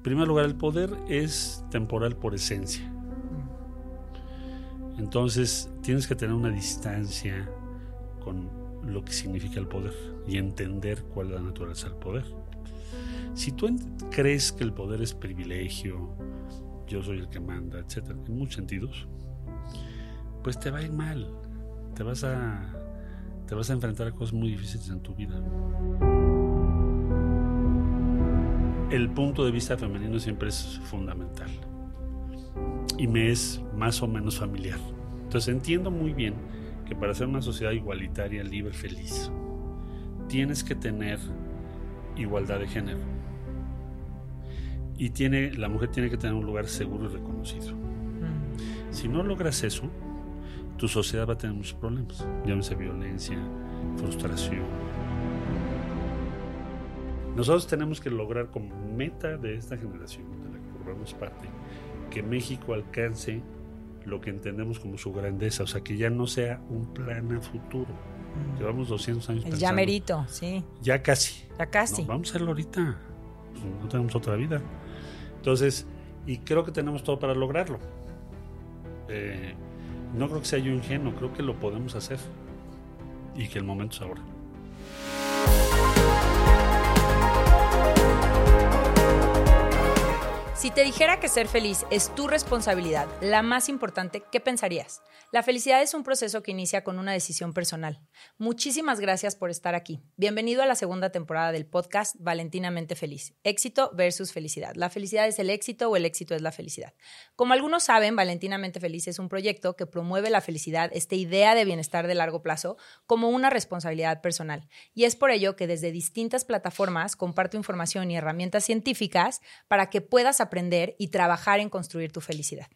En primer lugar, el poder es temporal por esencia. Entonces, tienes que tener una distancia con lo que significa el poder y entender cuál es la naturaleza del poder. Si tú crees que el poder es privilegio, yo soy el que manda, etcétera, en muchos sentidos, pues te va a ir mal. Te vas a, te vas a enfrentar a cosas muy difíciles en tu vida. El punto de vista femenino siempre es fundamental y me es más o menos familiar. Entonces entiendo muy bien que para ser una sociedad igualitaria, libre, feliz, tienes que tener igualdad de género. Y tiene, la mujer tiene que tener un lugar seguro y reconocido. Si no logras eso, tu sociedad va a tener muchos problemas. Llámese violencia, frustración. Nosotros tenemos que lograr como meta de esta generación, de la que formamos parte, que México alcance lo que entendemos como su grandeza, o sea, que ya no sea un plan a futuro. Mm. Llevamos 200 años. El ya merito, sí. Ya casi. Ya casi. vamos a hacerlo ahorita. Pues, no tenemos otra vida. Entonces, y creo que tenemos todo para lograrlo. Eh, no creo que sea yo ingenuo, creo que lo podemos hacer. Y que el momento es ahora. Si te dijera que ser feliz es tu responsabilidad, la más importante, ¿qué pensarías? La felicidad es un proceso que inicia con una decisión personal. Muchísimas gracias por estar aquí. Bienvenido a la segunda temporada del podcast Valentinamente Feliz. Éxito versus felicidad. ¿La felicidad es el éxito o el éxito es la felicidad? Como algunos saben, Valentinamente Feliz es un proyecto que promueve la felicidad, esta idea de bienestar de largo plazo, como una responsabilidad personal. Y es por ello que desde distintas plataformas comparto información y herramientas científicas para que puedas aprender y trabajar en construir tu felicidad.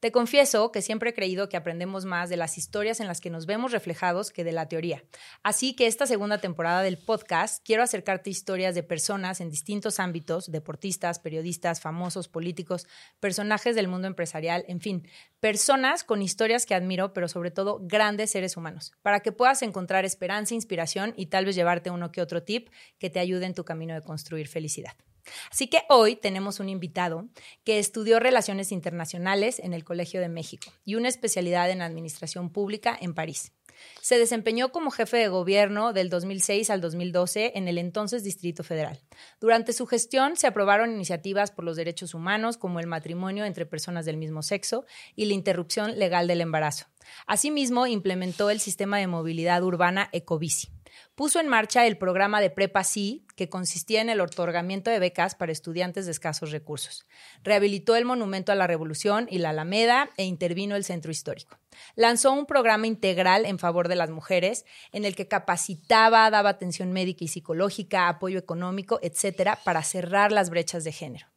Te confieso que siempre he creído que aprendemos más de las historias en las que nos vemos reflejados que de la teoría. Así que esta segunda temporada del podcast quiero acercarte historias de personas en distintos ámbitos, deportistas, periodistas, famosos, políticos, personajes del mundo empresarial, en fin, personas con historias que admiro, pero sobre todo grandes seres humanos, para que puedas encontrar esperanza, inspiración y tal vez llevarte uno que otro tip que te ayude en tu camino de construir felicidad. Así que hoy tenemos un invitado que estudió Relaciones Internacionales en el Colegio de México y una especialidad en Administración Pública en París. Se desempeñó como jefe de gobierno del 2006 al 2012 en el entonces Distrito Federal. Durante su gestión se aprobaron iniciativas por los derechos humanos como el matrimonio entre personas del mismo sexo y la interrupción legal del embarazo. Asimismo, implementó el sistema de movilidad urbana Ecobici puso en marcha el programa de Prepa Sí, que consistía en el otorgamiento de becas para estudiantes de escasos recursos. Rehabilitó el Monumento a la Revolución y la Alameda e intervino el Centro Histórico. Lanzó un programa integral en favor de las mujeres, en el que capacitaba, daba atención médica y psicológica, apoyo económico, etcétera, para cerrar las brechas de género.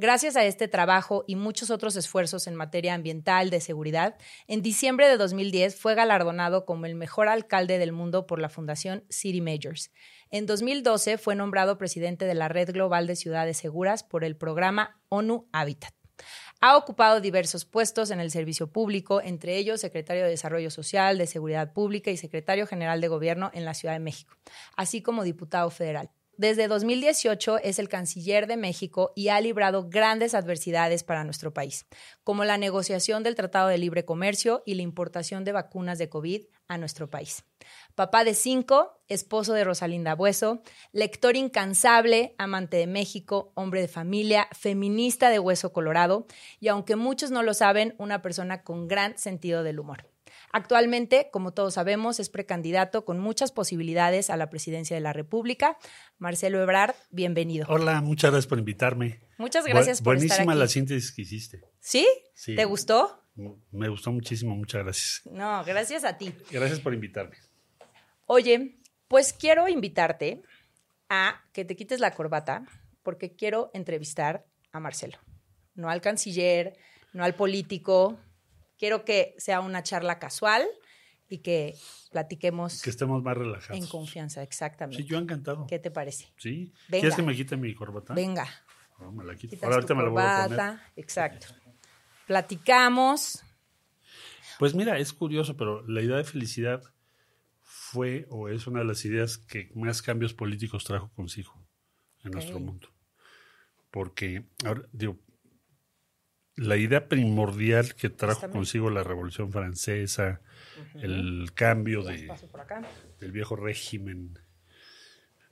Gracias a este trabajo y muchos otros esfuerzos en materia ambiental, de seguridad, en diciembre de 2010 fue galardonado como el mejor alcalde del mundo por la Fundación City Majors. En 2012 fue nombrado presidente de la Red Global de Ciudades Seguras por el programa ONU Habitat. Ha ocupado diversos puestos en el servicio público, entre ellos secretario de Desarrollo Social, de Seguridad Pública y secretario general de Gobierno en la Ciudad de México, así como diputado federal. Desde 2018 es el canciller de México y ha librado grandes adversidades para nuestro país, como la negociación del Tratado de Libre Comercio y la importación de vacunas de COVID a nuestro país. Papá de cinco, esposo de Rosalinda Bueso, lector incansable, amante de México, hombre de familia, feminista de hueso colorado y, aunque muchos no lo saben, una persona con gran sentido del humor. Actualmente, como todos sabemos, es precandidato con muchas posibilidades a la presidencia de la República. Marcelo Ebrard, bienvenido. Hola, muchas gracias por invitarme. Muchas gracias por estar aquí. Buenísima la síntesis que hiciste. ¿Sí? ¿Sí? ¿Te gustó? Me gustó muchísimo, muchas gracias. No, gracias a ti. Gracias por invitarme. Oye, pues quiero invitarte a que te quites la corbata porque quiero entrevistar a Marcelo. No al canciller, no al político, Quiero que sea una charla casual y que platiquemos. Que estemos más relajados. En confianza, exactamente. Sí, yo encantado. ¿Qué te parece? Sí. ¿Quieres que me quite mi corbata? Venga. No, me la quito. Ahora me la voy a poner. Exacto. Platicamos. Pues mira, es curioso, pero la idea de felicidad fue o es una de las ideas que más cambios políticos trajo consigo en nuestro mundo. porque, ahora, digo, la idea primordial que trajo consigo la Revolución Francesa, el cambio de, del viejo régimen,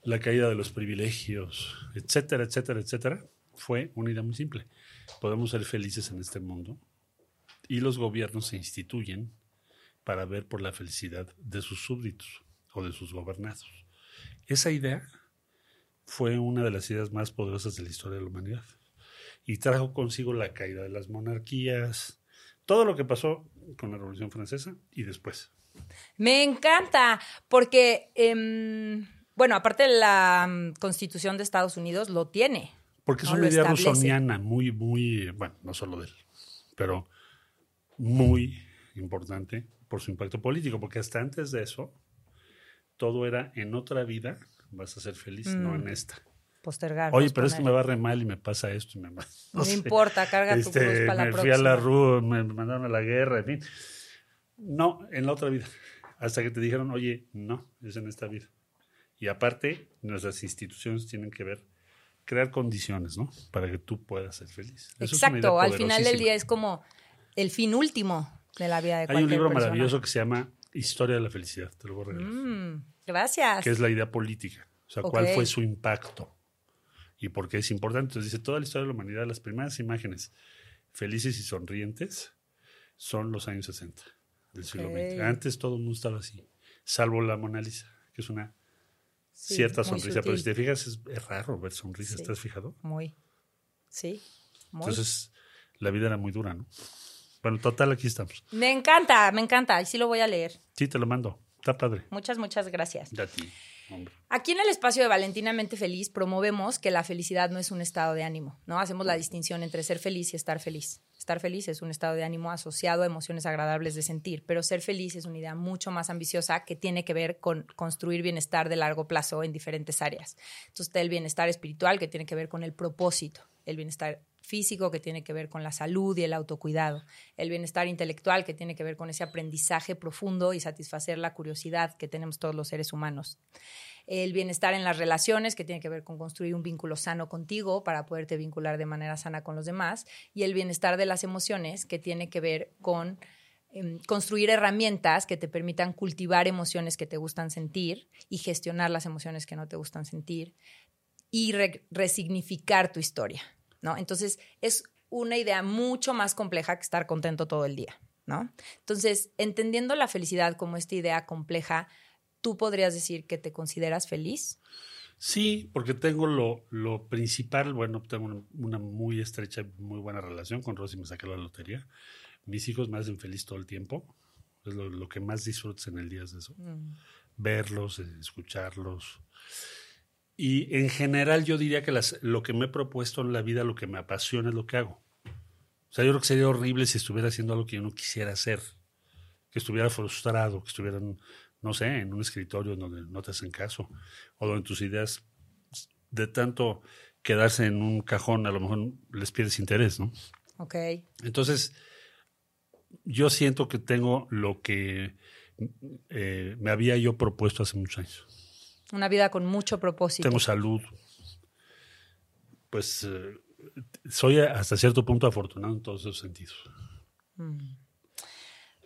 la caída de los privilegios, etcétera, etcétera, etcétera, fue una idea muy simple. Podemos ser felices en este mundo y los gobiernos se instituyen para ver por la felicidad de sus súbditos o de sus gobernados. Esa idea fue una de las ideas más poderosas de la historia de la humanidad y trajo consigo la caída de las monarquías, todo lo que pasó con la Revolución Francesa y después. Me encanta, porque, em, bueno, aparte la mm, Constitución de Estados Unidos lo tiene. Porque es No, una idea establece. rusoniana muy, muy, bueno, no solo de él, pero muy importante por su impacto político, porque hasta antes de eso, todo era en otra vida vas a ser feliz, no en esta. Postergar. Oye, pero es que me va re mal y me pasa esto y me No, sé. importa, carga tu Este, cruz para la me próxima. fui a la RU, me mandaron a la guerra, en fin. No, en la otra vida. Hasta que te dijeron, oye, no, es en esta vida. Y aparte, nuestras instituciones tienen que ver, crear condiciones, ¿no? Para que tú puedas ser feliz. Eso Exacto, al final del día es como el fin último de la vida de Hay cualquier un libro persona. maravilloso que se llama Historia de la Felicidad, te lo voy a regalar, Mm, gracias. que es la idea política. O sea, cuál fue su impacto y por qué es importante. Entonces dice, toda la historia de la humanidad, las primeras imágenes felices y sonrientes son los años 60 del siglo. XX. Antes todo el mundo estaba así, salvo la Mona Lisa, que es una Sí, cierta sonrisa. Pero si te fijas, es, es raro ver sonrisas, Sí. ¿estás fijado? Muy. Sí. Muy. Entonces, la vida era muy dura, ¿no? Bueno, total, aquí estamos. me encanta, me encanta. Y sí lo voy a leer. Sí, te lo mando. Está padre. Muchas, muchas gracias. De a ti. Aquí en el espacio de Valentinamente Feliz promovemos que la felicidad no es un estado de ánimo, ¿no? Hacemos la distinción entre ser feliz y estar feliz. Estar feliz es un estado de ánimo asociado a emociones agradables de sentir, pero ser feliz es una idea mucho más ambiciosa que tiene que ver con construir bienestar de largo plazo en diferentes áreas. Entonces está el bienestar espiritual que tiene que ver con el propósito, el bienestar físico que tiene que ver con la salud y el autocuidado, el bienestar intelectual que tiene que ver con ese aprendizaje profundo y satisfacer la curiosidad que tenemos todos los seres humanos el bienestar en las relaciones, que tiene que ver con construir un vínculo sano contigo para poderte vincular de manera sana con los demás, y el bienestar de las emociones, que tiene que ver con em, construir herramientas que te permitan cultivar emociones que te gustan sentir y gestionar las emociones que no te gustan sentir y re- resignificar tu historia, ¿no? Entonces, es una idea mucho más compleja que estar contento todo el día, ¿no? Entonces, entendiendo la felicidad como esta idea compleja, ¿tú podrías decir que te consideras feliz? Sí, porque tengo lo, lo principal, bueno, tengo una, una muy estrecha, muy buena relación con Rosy, me saqué la lotería. Mis hijos me hacen feliz todo el tiempo. Es lo, lo que más disfrutas en el día es eso. Verlos, eh, escucharlos. Y en general yo diría que las, lo que me he propuesto en la vida, lo que me apasiona es lo que hago. O sea, yo creo que sería horrible si estuviera haciendo algo que yo no quisiera hacer. Que estuviera frustrado, que estuviera, no sé, en un escritorio donde no te hacen caso. O donde tus ideas, de tanto quedarse en un cajón, a lo mejor les pierdes interés, ¿no? Ok. Entonces, yo siento que tengo lo que eh, me había yo propuesto hace muchos años. Una vida con mucho propósito. Tengo salud. Pues eh, soy hasta cierto punto afortunado en todos esos sentidos.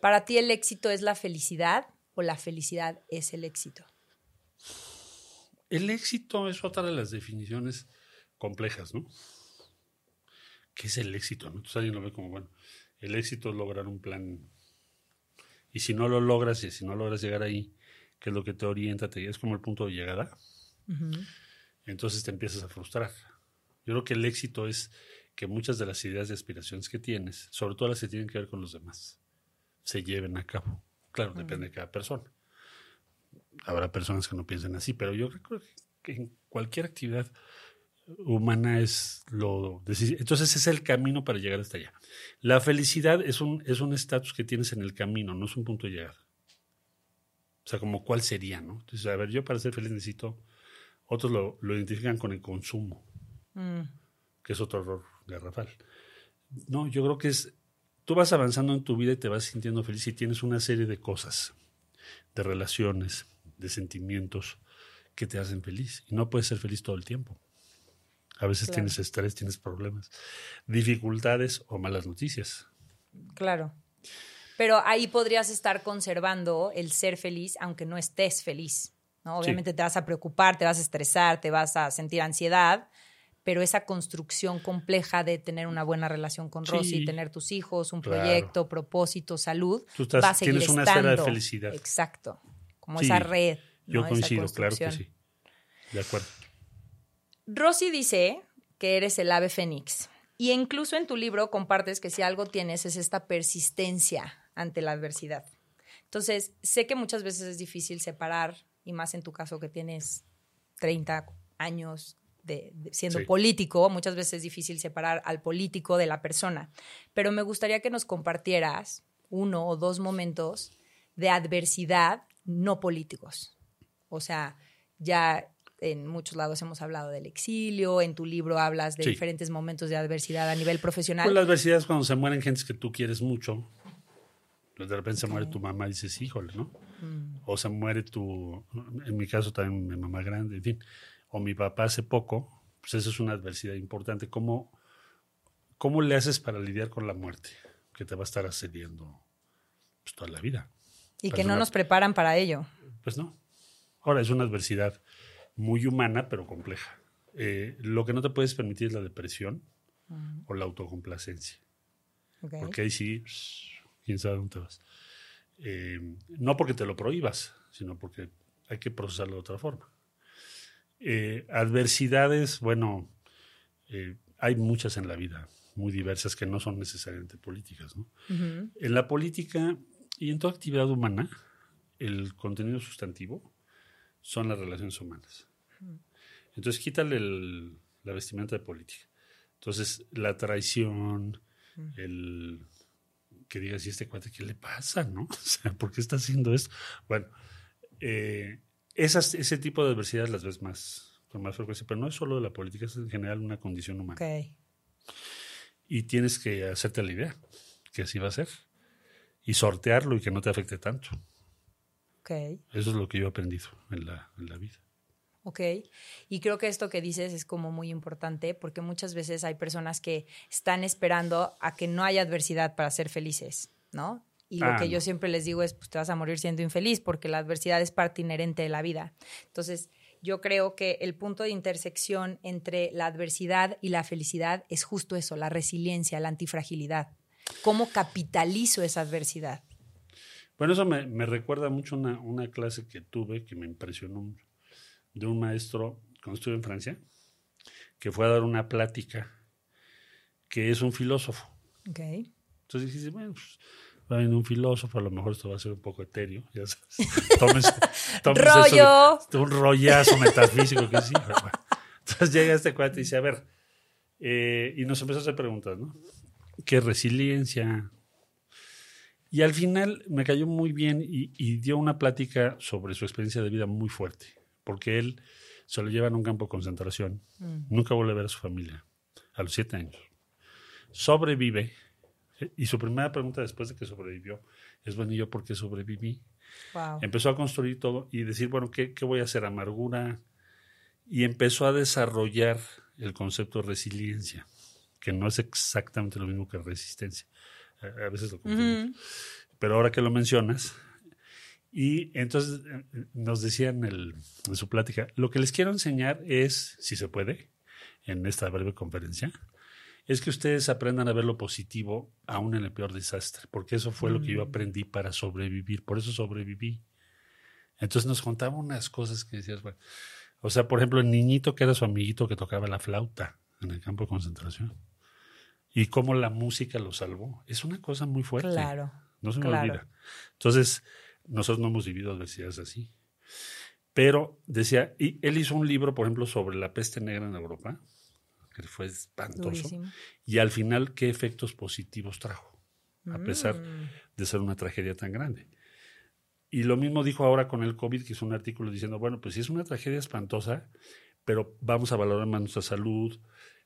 ¿Para ti el éxito es la felicidad o la felicidad es el éxito? El éxito es otra de las definiciones complejas, ¿no? ¿Qué es el éxito? ¿no? Entonces alguien lo ve como, bueno, el éxito es lograr un plan. Y si no lo logras, y si no logras llegar ahí, ¿qué es lo que te orienta? Te, es como el punto de llegada. Entonces te empiezas a frustrar. Yo creo que el éxito es que muchas de las ideas y aspiraciones que tienes, sobre todo las que tienen que ver con los demás, se lleven a cabo. Claro, depende de cada persona. Habrá personas que no piensen así, pero yo creo que en cualquier actividad humana es lo decisivo. Entonces ese es el camino para llegar hasta allá. La felicidad es un es un estatus que tienes en el camino, no es un punto de llegada. O sea, como cuál sería, ¿no? Entonces, a ver, yo para ser feliz necesito, otros lo, lo identifican con el consumo, Mm, que es otro error garrafal. No, yo creo que es, tú vas avanzando en tu vida y te vas sintiendo feliz y tienes una serie de cosas, de relaciones, de sentimientos que te hacen feliz. Y no puedes ser feliz todo el tiempo. A veces Claro. tienes estrés, tienes problemas, dificultades o malas noticias. Claro. Pero ahí podrías estar conservando el ser feliz, aunque no estés feliz. ¿no? Sí. Obviamente te vas a preocupar, te vas a estresar, te vas a sentir ansiedad, pero esa construcción compleja de tener una buena relación con Sí. Rosy, tener tus hijos, un Claro. proyecto, propósito, salud, Tú estás- va a seguir tienes una esfera de estando. felicidad. Exacto. Como Sí, esa red. Yo coincido, claro que sí. De acuerdo. Rosy dice que eres el ave fénix. Y incluso en tu libro compartes que si algo tienes es esta persistencia ante la adversidad. Entonces, sé que muchas veces es difícil separar, y más en tu caso que tienes 30 años de, de- siendo Sí. político, muchas veces es difícil separar al político de la persona. Pero me gustaría que nos compartieras uno o dos momentos de adversidad no políticos. O sea, ya en muchos lados hemos hablado del exilio, en tu libro hablas de Sí. diferentes momentos de adversidad a nivel profesional. Pues la adversidad es cuando se mueren gentes que tú quieres mucho. Pues de repente se muere tu mamá y dices, híjole, ¿no? Mm. O se muere tu, en mi caso también mi mamá grande, en fin. O mi papá hace poco, pues eso es una adversidad importante. ¿Cómo, cómo le haces para lidiar con la muerte? Que te va a estar asediando pues, toda la vida. y que no nos preparan para ello. Pues no. Ahora, es una adversidad muy humana, pero compleja. Eh, lo que no te puedes permitir es la depresión o la autocomplacencia. Porque ahí sí, quién sabe dónde vas. Eh, no porque te lo prohíbas, sino porque hay que procesarlo de otra forma. Eh, adversidades, bueno, eh, hay muchas en la vida, muy diversas, que no son necesariamente políticas. En la política y en toda actividad humana, el contenido sustantivo son las relaciones humanas. Entonces, quítale el- la vestimenta de política. Entonces, la traición, el que digas, ¿y este cuate qué le pasa? ¿No? O sea, ¿por qué está haciendo esto? Bueno, eh, esas, ese tipo de adversidades las ves más, con más frecuencia, pero no es solo de la política, es en general una condición humana. Y tienes que hacerte la idea que así va a ser. Y sortearlo y que no te afecte tanto. Eso es lo que yo he aprendido en la, en la vida. Ok. Y creo que esto que dices es como muy importante porque muchas veces hay personas que están esperando a que no haya adversidad para ser felices, ¿no? Y lo Ah, que yo no. siempre les digo es, pues te vas a morir siendo infeliz porque la adversidad es parte inherente de la vida. Entonces, yo creo que el punto de intersección entre la adversidad y la felicidad es justo eso, la resiliencia, la antifragilidad. ¿Cómo capitalizo esa adversidad? Bueno, eso me, me recuerda mucho una, una clase que tuve que me impresionó mucho, de un maestro cuando estuve en Francia, que fue a dar una plática, que es un filósofo. Entonces dijiste, bueno, pues, va a venir un filósofo, a lo mejor esto va a ser un poco etéreo, ya sabes. De- ¡Rollo! un rollazo metafísico que sí. bueno. Entonces llega este cuate y dice, a ver, eh, y nos empezó a hacer preguntas, ¿no? ¿Qué resiliencia? Y al final me cayó muy bien y, y dio una plática sobre su experiencia de vida muy fuerte, porque él se lo lleva en un campo de concentración, Mm. nunca vuelve a ver a su familia, a los siete años. Sobrevive, eh, y su primera pregunta después de que sobrevivió es, bueno, ¿y yo por qué sobreviví? Wow. Empezó a construir todo y decir, bueno, ¿qué, qué voy a hacer? Amargura. Y empezó a desarrollar el concepto de resiliencia, que no es exactamente lo mismo que resistencia. A, a veces lo confundimos. Pero ahora que lo mencionas, y entonces eh, nos decía en, el- en su plática, lo que les quiero enseñar es, si se puede, en esta breve conferencia, es que ustedes aprendan a ver lo positivo aún en el peor desastre, porque eso fue lo que yo Mm. aprendí para sobrevivir, por eso sobreviví. Entonces nos contaba unas cosas que decías, bueno, o sea, por ejemplo, el niñito que era su amiguito que tocaba la flauta en el campo de concentración. Y cómo la música lo salvó. Es una cosa muy fuerte. Claro. No se me Claro. olvida. Entonces, nosotros no hemos vivido adversidades así. Pero decía, y él hizo un libro, por ejemplo, sobre la peste negra en Europa, que fue espantoso, Durísimo. y al final, ¿qué efectos positivos trajo? A pesar Mm. de ser una tragedia tan grande. Y lo mismo dijo ahora con el COVID, que hizo un artículo diciendo, bueno, pues sí es una tragedia espantosa, pero vamos a valorar más nuestra salud,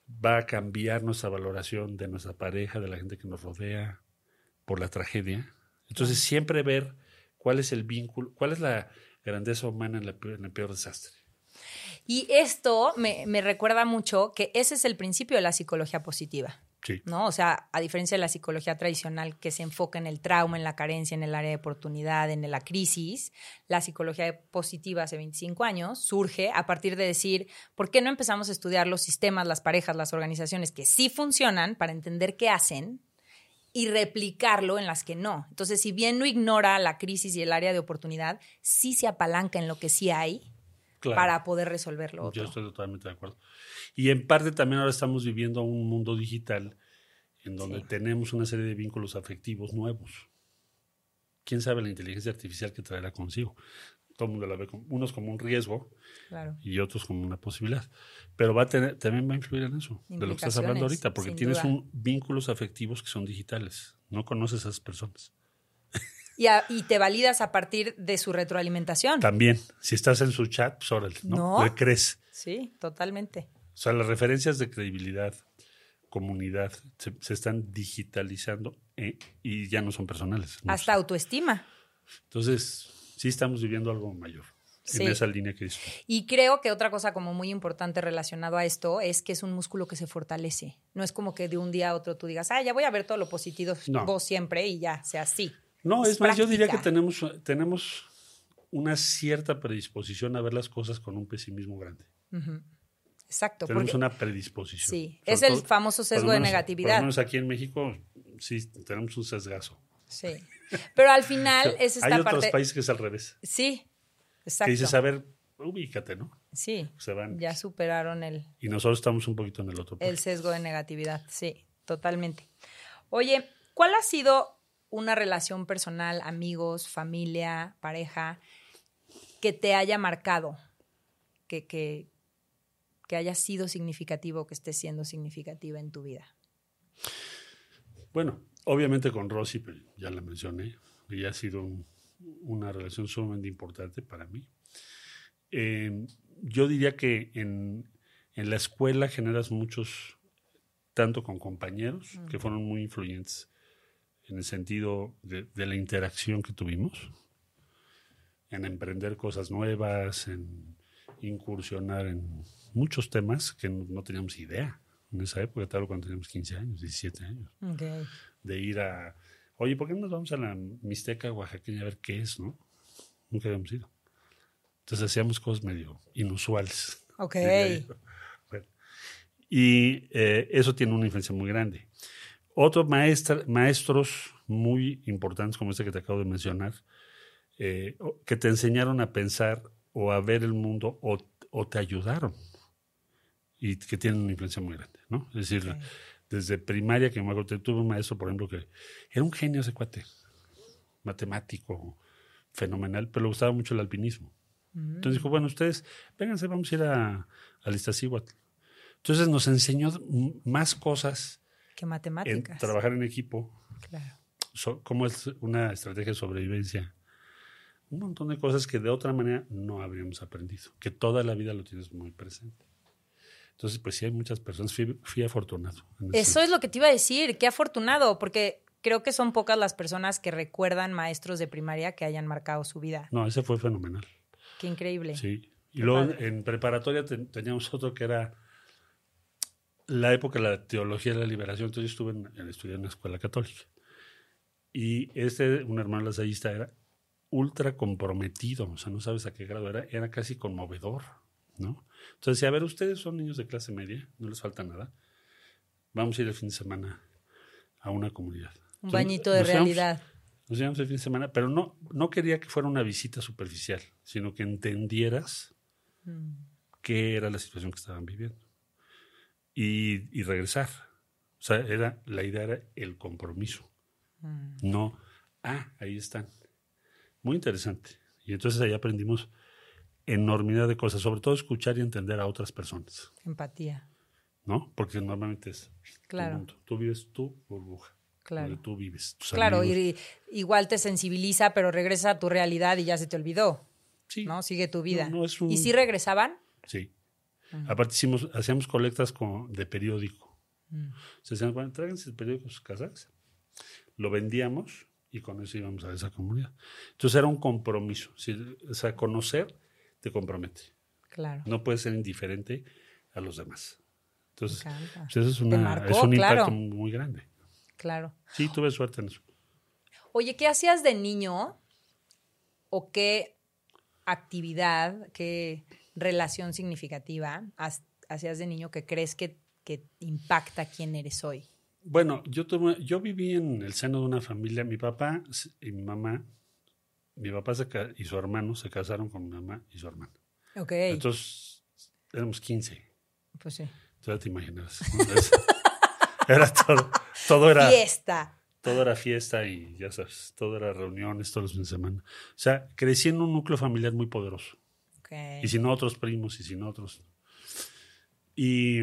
va a cambiar nuestra valoración de nuestra pareja, de la gente que nos rodea, por la tragedia. Entonces, siempre ver cuál es el vínculo, cuál es la grandeza humana en, la en el peor desastre. Y esto me, me recuerda mucho que ese es el principio de la psicología positiva. Sí. ¿no? O sea, a diferencia de la psicología tradicional que se enfoca en el trauma, en la carencia, en el área de oportunidad, en la crisis, la psicología positiva hace 25 años surge a partir de decir, ¿por qué no empezamos a estudiar los sistemas, las parejas, las organizaciones que sí funcionan para entender qué hacen y replicarlo en las que no? Entonces, si bien no ignora la crisis y el área de oportunidad, sí se apalanca en lo que sí hay Claro. para poder resolverlo. Yo otro. estoy totalmente de acuerdo. Y en parte también ahora estamos viviendo un mundo digital en donde Sí. tenemos una serie de vínculos afectivos nuevos. ¿Quién sabe la inteligencia artificial que traerá consigo? Todo el mundo la ve como, unos como un riesgo Claro. y otros como una posibilidad. Pero va a tener, también va a influir en eso, de lo que estás hablando ahorita, porque tienes un, vínculos afectivos que son digitales. No conoces a esas personas. Y, a- y te validas a partir de su retroalimentación. También, si estás en su chat, pues órale, ¿no? No. Le crees. Sí, totalmente. O sea, las referencias de credibilidad, comunidad, se, se están digitalizando eh, y ya no son personales. ¿no? Hasta autoestima. Entonces, sí estamos viviendo algo mayor Sí. en esa línea que tú. Y creo que otra cosa como muy importante relacionado a esto es que es un músculo que se fortalece. No es como que de un día a otro tú digas, ah, ya voy a ver todo lo positivo No. vos siempre y ya sea así. No, Es es, más, yo diría que tenemos, tenemos una cierta predisposición a ver las cosas con un pesimismo grande. Exacto. Tenemos porque- una predisposición. Sí, Sobre es el todo, famoso sesgo de negatividad. Por lo menos aquí en México, sí, tenemos un sesgazo. Sí. Pero al final es esta Hay otros parte. países que es al revés. Sí, exacto. Que dices, a ver, ubícate, ¿no? Sí, Se van. ya superaron el, Y nosotros estamos un poquito en el otro. el polo. sesgo de negatividad. Sí, totalmente. Oye, ¿cuál ha sido una relación personal, amigos, familia, pareja, que te haya marcado? Que, que, que haya sido significativo, que esté siendo significativa en tu vida. Bueno, obviamente con Rosy, pero ya la mencioné, y ha sido un- una relación sumamente importante para mí. Eh, yo diría que en, en la escuela generas muchos, tanto con compañeros, que fueron muy influyentes en el sentido de, de la interacción que tuvimos, en emprender cosas nuevas, en incursionar en muchos temas que no, no teníamos idea en esa época, tal cuando teníamos 15 años, 17 años de ir a, oye, ¿por qué no nos vamos a la Mixteca oaxaqueña a ver qué es, no? Nunca habíamos ido. Entonces hacíamos cosas medio inusuales. Ok. Bueno, y eh, eso tiene una influencia muy grande. Otros maestra- maestros muy importantes, como este que te acabo de mencionar, eh, que te enseñaron a pensar o a ver el mundo o, o te ayudaron y que tienen una influencia muy grande, ¿no? Es decir, Ok. Desde primaria, que me acuerdo, tuve un maestro, por ejemplo, que era un genio ese cuate, matemático, fenomenal, pero le gustaba mucho el alpinismo. Entonces dijo, bueno, ustedes, vénganse, vamos a ir a, al Iztaccíhuatl. Entonces nos enseñó más cosas Que en matemáticas. trabajar en equipo, Claro. so- cómo es una estrategia de sobrevivencia. Un montón de cosas que de otra manera no habríamos aprendido, que toda la vida lo tienes muy presente. Entonces, pues sí hay muchas personas, fui, fui afortunado. Eso es lo que te iba a decir, qué afortunado, porque creo que son pocas las personas que recuerdan maestros de primaria que hayan marcado su vida. No, ese fue fenomenal. Qué increíble. Sí. Y Qué luego padre. en preparatoria ten- teníamos otro que era la época de la teología de la liberación. Entonces yo estuve en, en estudié en una escuela católica. Y este, un hermano lasallista, era ultra comprometido. O sea, no sabes a qué grado era. Era casi conmovedor, ¿no? Entonces a ver, ustedes son niños de clase media, no les falta nada. Vamos a ir el fin de semana a una comunidad. Un Entonces, bañito de nos íbamos- realidad. nos íbamos el fin de semana, pero no, no quería que fuera una visita superficial, sino que entendieras Mm. qué era la situación que estaban viviendo y, y regresar. O sea, era, la idea era el compromiso, Mm. no, ah, ahí están. Muy interesante. Y entonces ahí aprendimos enormidad de cosas, sobre todo escuchar y entender a otras personas, Empatía. ¿no? Porque normalmente es Claro. mundo. Tú vives tu burbuja, Claro. donde tú vives. Claro, y igual te sensibiliza, pero regresa a tu realidad y ya se te olvidó, Sí, ¿no? Sigue tu vida. No, no es un- ¿Y si regresaban? Sí. Aparte hicimos, hacíamos colectas con- de periódico. Se decían, bueno, tráiganse el periódico a sus casas. Lo vendíamos y con eso íbamos a esa comunidad. Entonces era un compromiso. Sí, o sea, conocer te compromete. Claro. No puedes ser indiferente a los demás. Entonces, pues eso es, una, es un impacto muy grande. Claro. Sí, tuve suerte en eso. Oye, ¿qué hacías de niño o qué actividad, qué relación significativa hacías de niño que crees que, que impacta quién eres hoy? Bueno, yo, tuve, yo viví en el seno de una familia. Mi papá y mi mamá, mi papá y su hermano se casaron con mi mamá y su hermano. Ok. Entonces, éramos 15. Pues sí. Ya te imaginas. era todo, todo era fiesta. Todo era fiesta y ya sabes, todo era reuniones todos los fines de semana. O sea, crecí en un núcleo familiar muy poderoso. Y sin otros primos y sin otros. Y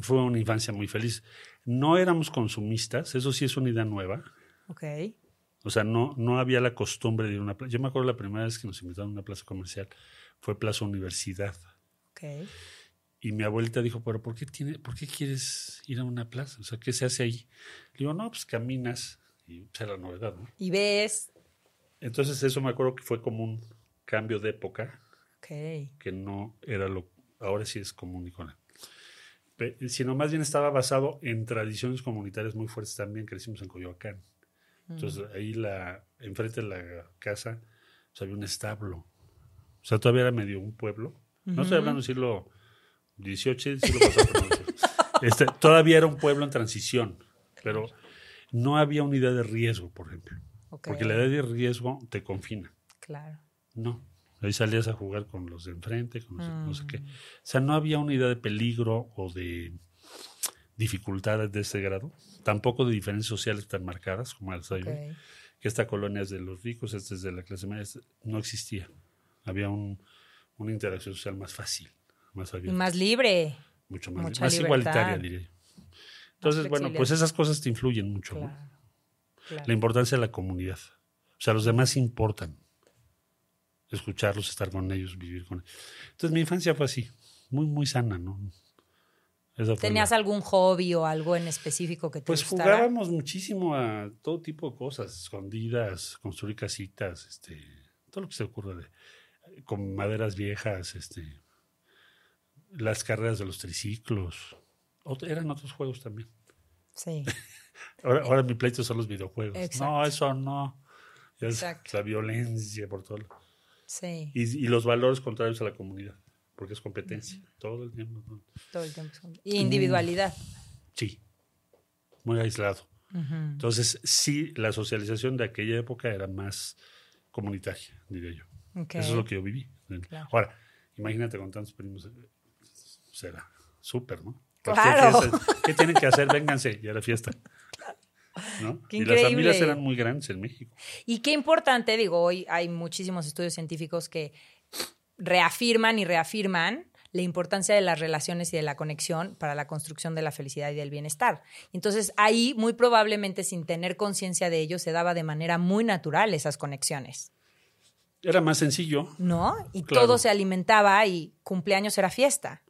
fue una infancia muy feliz. No éramos consumistas, eso sí es una idea nueva. Ok. O sea, no, no había la costumbre de ir a una plaza. Yo me acuerdo la primera vez que nos invitaron a una plaza comercial fue Plaza Universidad. Okay. Y mi abuelita dijo, pero ¿por qué, tiene, ¿por qué quieres ir a una plaza? O sea, ¿qué se hace ahí? Le digo, no, pues caminas y pues, era la novedad, ¿no? Y ves. Entonces eso me acuerdo que fue como un cambio de época. Okay. Que no era lo... Ahora sí es común y con Sino más bien estaba basado en tradiciones comunitarias muy fuertes también. Crecimos en Coyoacán. Entonces mm. ahí la, enfrente de la casa pues, había un establo. O sea, todavía era medio un pueblo. No estoy hablando de siglo 18 este, todavía era un pueblo en transición, pero no había unidad de riesgo, por ejemplo. Porque la edad de riesgo te confina. Claro. No. Ahí salías a jugar con los de enfrente, con no sé qué. Mm. O sea, no había unidad de peligro o de dificultades de ese grado. Tampoco de diferencias sociales tan marcadas como las hay Que esta colonia es de los ricos, esta es de la clase media. No existía. Había un, una interacción social más fácil. Más y más libre. Mucho más, más igualitaria, diría Entonces, bueno, pues esas cosas te influyen mucho. La importancia de la comunidad. O sea, los demás importan. Escucharlos, estar con ellos, vivir con ellos. Entonces, mi infancia fue así, muy, muy sana, ¿no? ¿Tenías algún hobby o algo en específico que te pues gustara? Pues jugábamos muchísimo a todo tipo de cosas, escondidas, construir casitas, este, todo lo que se ocurra de, con maderas viejas, este, las carreras de los triciclos. eran otros juegos también. Sí. ahora, mi pleito son los videojuegos. No, eso no. Es la violencia por todo. Sí. Y, los valores contrarios a la comunidad, porque es competencia. Todo el tiempo. Todo el tiempo. Y individualidad. Sí. Muy aislado. Entonces, sí, la socialización de aquella época era más comunitaria, diría yo. Eso es lo que yo viví. Ahora, imagínate con tantos primos será súper, ¿no? Claro. ¿Qué tienen que hacer? Vénganse, ya era fiesta. ¿no? y las familias eran muy grandes en México. Y qué importante, digo, hoy hay muchísimos estudios científicos que reafirman y reafirman la importancia de las relaciones y de la conexión para la construcción de la felicidad y del bienestar. Entonces, ahí muy probablemente sin tener conciencia de ello se daba de manera muy natural esas conexiones. Era más sencillo. ¿No? Y todo se alimentaba y cumpleaños era fiesta.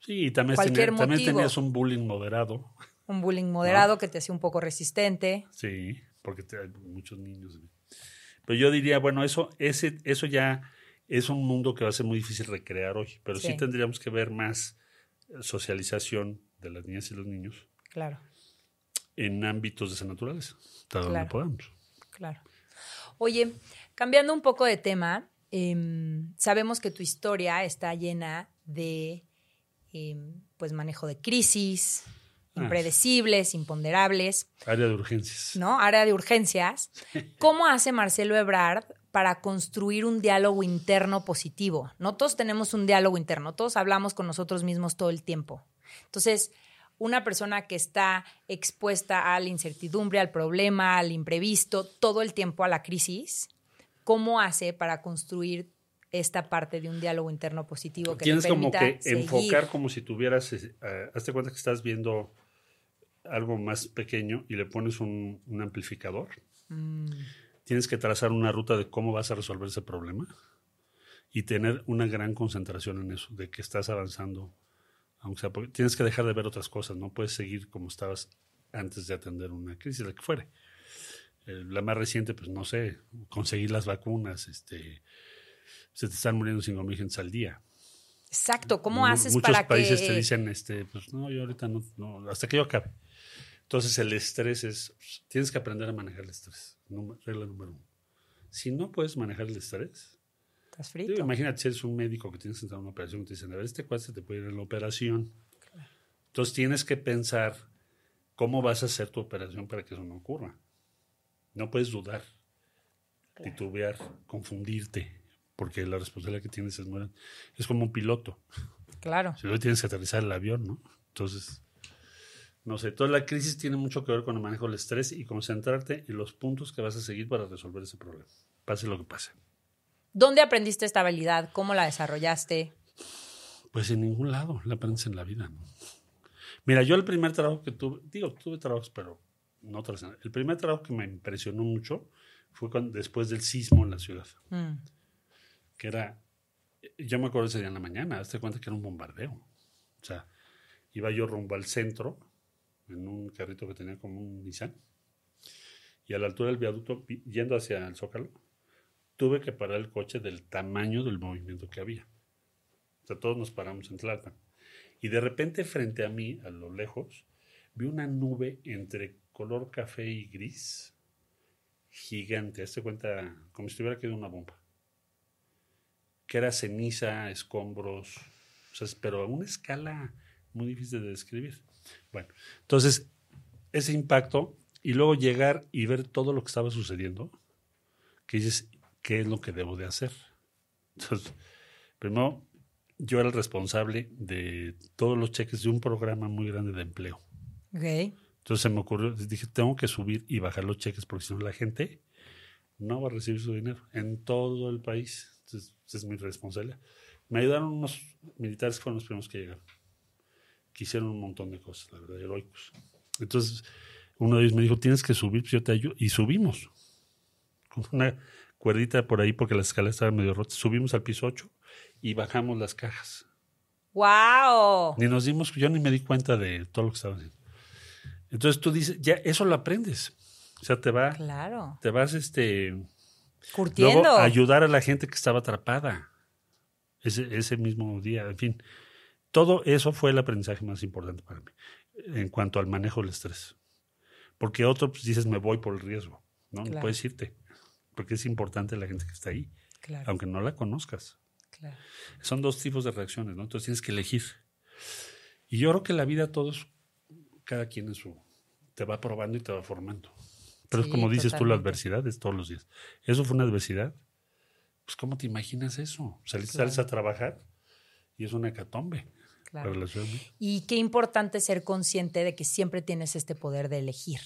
Sí, y también, también tenías un bullying moderado. Un bullying moderado que te hacía un poco resistente. Sí, porque hay muchos niños. Pero yo diría, bueno, eso, ese, eso ya es un mundo que va a ser muy difícil recrear hoy, pero sí, tendríamos que ver más socialización de las niñas y los niños. Claro. En ámbitos de esa naturaleza, hasta donde podamos. Claro. Oye, cambiando un poco de tema, em, sabemos que tu historia está llena de Em, pues manejo de crisis, ah. impredecibles, imponderables. Área de urgencias. ¿No? Área de urgencias. ¿Cómo hace Marcelo Ebrard para construir un diálogo interno positivo? No todos tenemos un diálogo interno, todos hablamos con nosotros mismos todo el tiempo. Entonces, una persona que está expuesta a la incertidumbre, al problema, al imprevisto, todo el tiempo a la crisis, ¿cómo hace para construir esta parte de un diálogo interno positivo que Tienes como que enfocar como si tuvieras, eh, hazte cuenta que estás viendo algo más pequeño y le pones un, amplificador. Mm. Tienes que trazar una ruta de cómo vas a resolver ese problema y tener una gran concentración en eso, de que estás avanzando. Aunque sea, tienes que dejar de ver otras cosas, no puedes seguir como estabas antes de atender una crisis, la que fuere. Eh, la más reciente, pues no sé, conseguir las vacunas, este, se te están muriendo 5.000 gente al día. Exacto, ¿cómo haces Muchos para países que... te dicen, este, pues no, yo ahorita no, no, hasta que yo acabe. Entonces el estrés es, tienes que aprender a manejar el estrés, regla número uno. Si no puedes manejar el estrés, Estás digo, frito. imagínate si eres un médico que tienes que entrar a una operación y te dicen, a ver, este cuate se te puede ir en la operación. Entonces tienes que pensar cómo vas a hacer tu operación para que eso no ocurra. No puedes dudar, titubear, confundirte, porque la responsabilidad que tienes es. Es como un piloto. Claro. Si luego tienes que aterrizar el avión, ¿no? Entonces, no sé, toda la crisis tiene mucho que ver con el manejo del estrés y concentrarte en los puntos que vas a seguir para resolver ese problema, pase lo que pase. ¿Dónde aprendiste esta habilidad? ¿Cómo la desarrollaste? Pues en ningún lado la aprendes en la vida, ¿no? Mira, yo el primer trabajo que tuve, digo, tuve trabajos, pero no trascendentes. El primer trabajo que me impresionó mucho fue cuando, después del sismo en la ciudad, Mm, que era, yo me acuerdo ese día en la mañana, hazte cuenta que era un bombardeo. O sea, iba yo rumbo al centro, en un carrito que tenía como un Nissan, y a la altura del viaducto, vi- yendo hacia el Zócalo, tuve que parar el coche del tamaño del movimiento que había. O sea, todos nos paramos en Tlalpan. Y de repente, frente a mí, a lo lejos, vi una nube entre color café y gris, gigante. Hazte cuenta, como si estuviera caído una bomba. Que era ceniza, escombros, o sea, pero a una escala muy difícil de describir. Bueno, entonces, ese impacto y luego llegar y ver todo lo que estaba sucediendo, que dices, ¿qué es lo que debo de hacer? Entonces, primero, yo era el responsable de todos los cheques de un programa muy grande de empleo. ok. Entonces se me ocurrió, dije, tengo que subir y bajar los cheques porque si no la gente no va a recibir su dinero en todo el país. Entonces, es mi responsabilidad. Me ayudaron unos militares que fueron los primeros que llegaron, que hicieron un montón de cosas, la verdad, heroicos. Entonces, uno de ellos me dijo, tienes que subir, pues yo te ayudo. Y subimos, con una cuerdita por ahí porque las escaleras estaban medio rotas. Subimos al piso 8 y bajamos las cajas. ¡Wow! Ni nos dimos, yo ni me di cuenta de todo lo que estaba haciendo. Entonces tú dices, ya, eso lo aprendes. O sea, te va, Claro. te vas, este, Curtiendo. luego ayudar a la gente que estaba atrapada ese, ese mismo día. En fin, todo eso fue el aprendizaje más importante para mí en cuanto al manejo del estrés. Porque otro, pues dices, me voy por el riesgo. No, puedes irte. Porque es importante la gente que está ahí, Claro, aunque no la conozcas. claro. Son dos tipos de reacciones, ¿no? Entonces tienes que elegir. Y yo creo que la vida todos, cada quien en su, te va probando y te va formando. Pero Sí, es como dices tú, la adversidad es todos los días. ¿Eso fue una adversidad? Pues ¿cómo te imaginas eso? Sales, sales a trabajar y es una hecatombe claro. Y qué importante ser consciente de que siempre tienes este poder de elegir,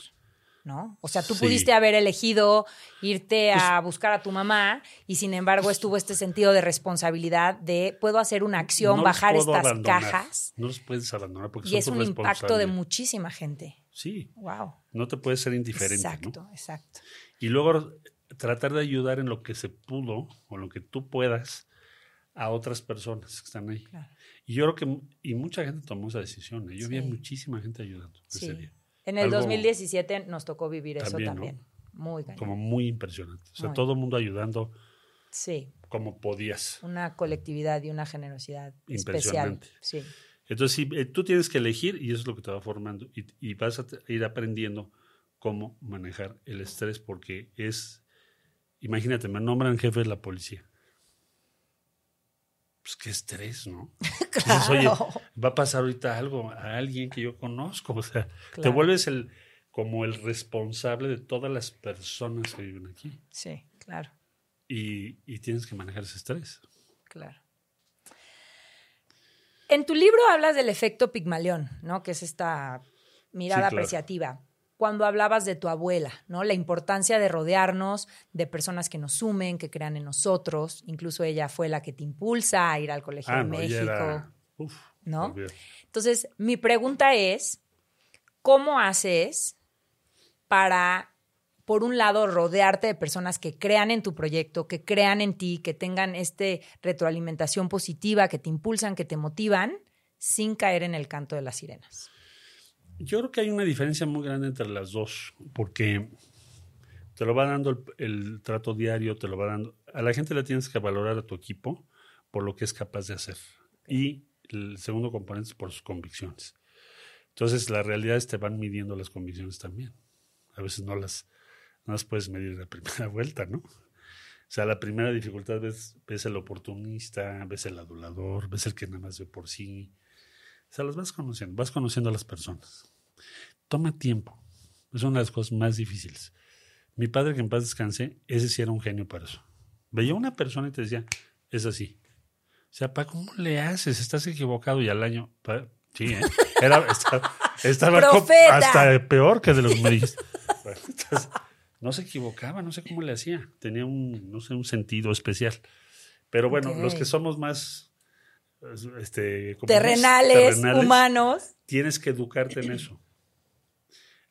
¿no? O sea, tú Sí. Pues pudiste haber elegido irte a buscar a tu mamá y sin embargo estuvo este sentido de responsabilidad de puedo hacer una acción, No bajar estas abandonar. cajas No los puedes abandonar porque y son es un impacto de muchísima gente. Sí, Wow. no te puedes ser indiferente. Exacto, ¿no? exacto. Y luego tratar de ayudar en lo que se pudo o lo que tú puedas a otras personas que están ahí. Claro. Y yo creo que y mucha gente tomó esa decisión. ¿eh? Yo vi a Sí. muchísima gente ayudando Sí. ese día. En el Algo 2017 nos tocó vivir eso también, ¿no? también. Muy cañón. Como muy impresionante. O sea, Muy. todo el mundo ayudando Sí, como podías. una colectividad y una generosidad especial. Impresionante. Sí. Entonces, sí, eh, tú tienes que elegir y eso es lo que te va formando. Y, y vas a ir aprendiendo cómo manejar el estrés porque es, imagínate, me nombran jefe de la policía. Pues qué estrés, ¿no? Dices, oye, Claro. va a pasar ahorita algo a alguien que yo conozco. O sea, te Claro. vuelves el como el responsable de todas las personas que viven aquí. Sí, claro, Y, y tienes que manejar ese estrés. claro. En tu libro hablas del efecto Pigmalión, ¿no? Que es esta mirada Sí, claro. apreciativa. Cuando hablabas de tu abuela, ¿no? La importancia de rodearnos de personas que nos sumen, que crean en nosotros. Incluso ella fue la que te impulsa a ir al colegio Ah, en no, México. era. Uf, ¿no? Entonces, mi pregunta es, ¿cómo haces para, por un lado, rodearte de personas que crean en tu proyecto, que crean en ti, que tengan este retroalimentación positiva, que te impulsan, que te motivan, sin caer en el canto de las sirenas? Yo creo que hay una diferencia muy grande entre las dos, porque te lo va dando el, trato diario, te lo va dando. A la gente le tienes que valorar a tu equipo por lo que es capaz de hacer Y el segundo componente es por sus convicciones. Entonces, la realidad es que te van midiendo las convicciones también. A veces no las, no las puedes medir la primera vuelta, ¿no? O sea, la primera dificultad ves, ves el oportunista, ves el adulador, ves el que nada más ve por sí. O sea, los vas conociendo, vas conociendo a las personas. Toma tiempo. Es una de las cosas más difíciles. Mi padre, que en paz descanse, ese sí era un genio para eso. Veía una persona y te decía, es así. O sea, ¿para cómo le haces? Estás equivocado y al año. sí, ¿eh? Era, estaba, hasta peor que de lo que me dijiste. no se equivocaba, no sé cómo le hacía. Tenía un, no sé, un sentido especial. Pero bueno, los que somos más este, terrenales, humanos. Tienes que educarte en eso.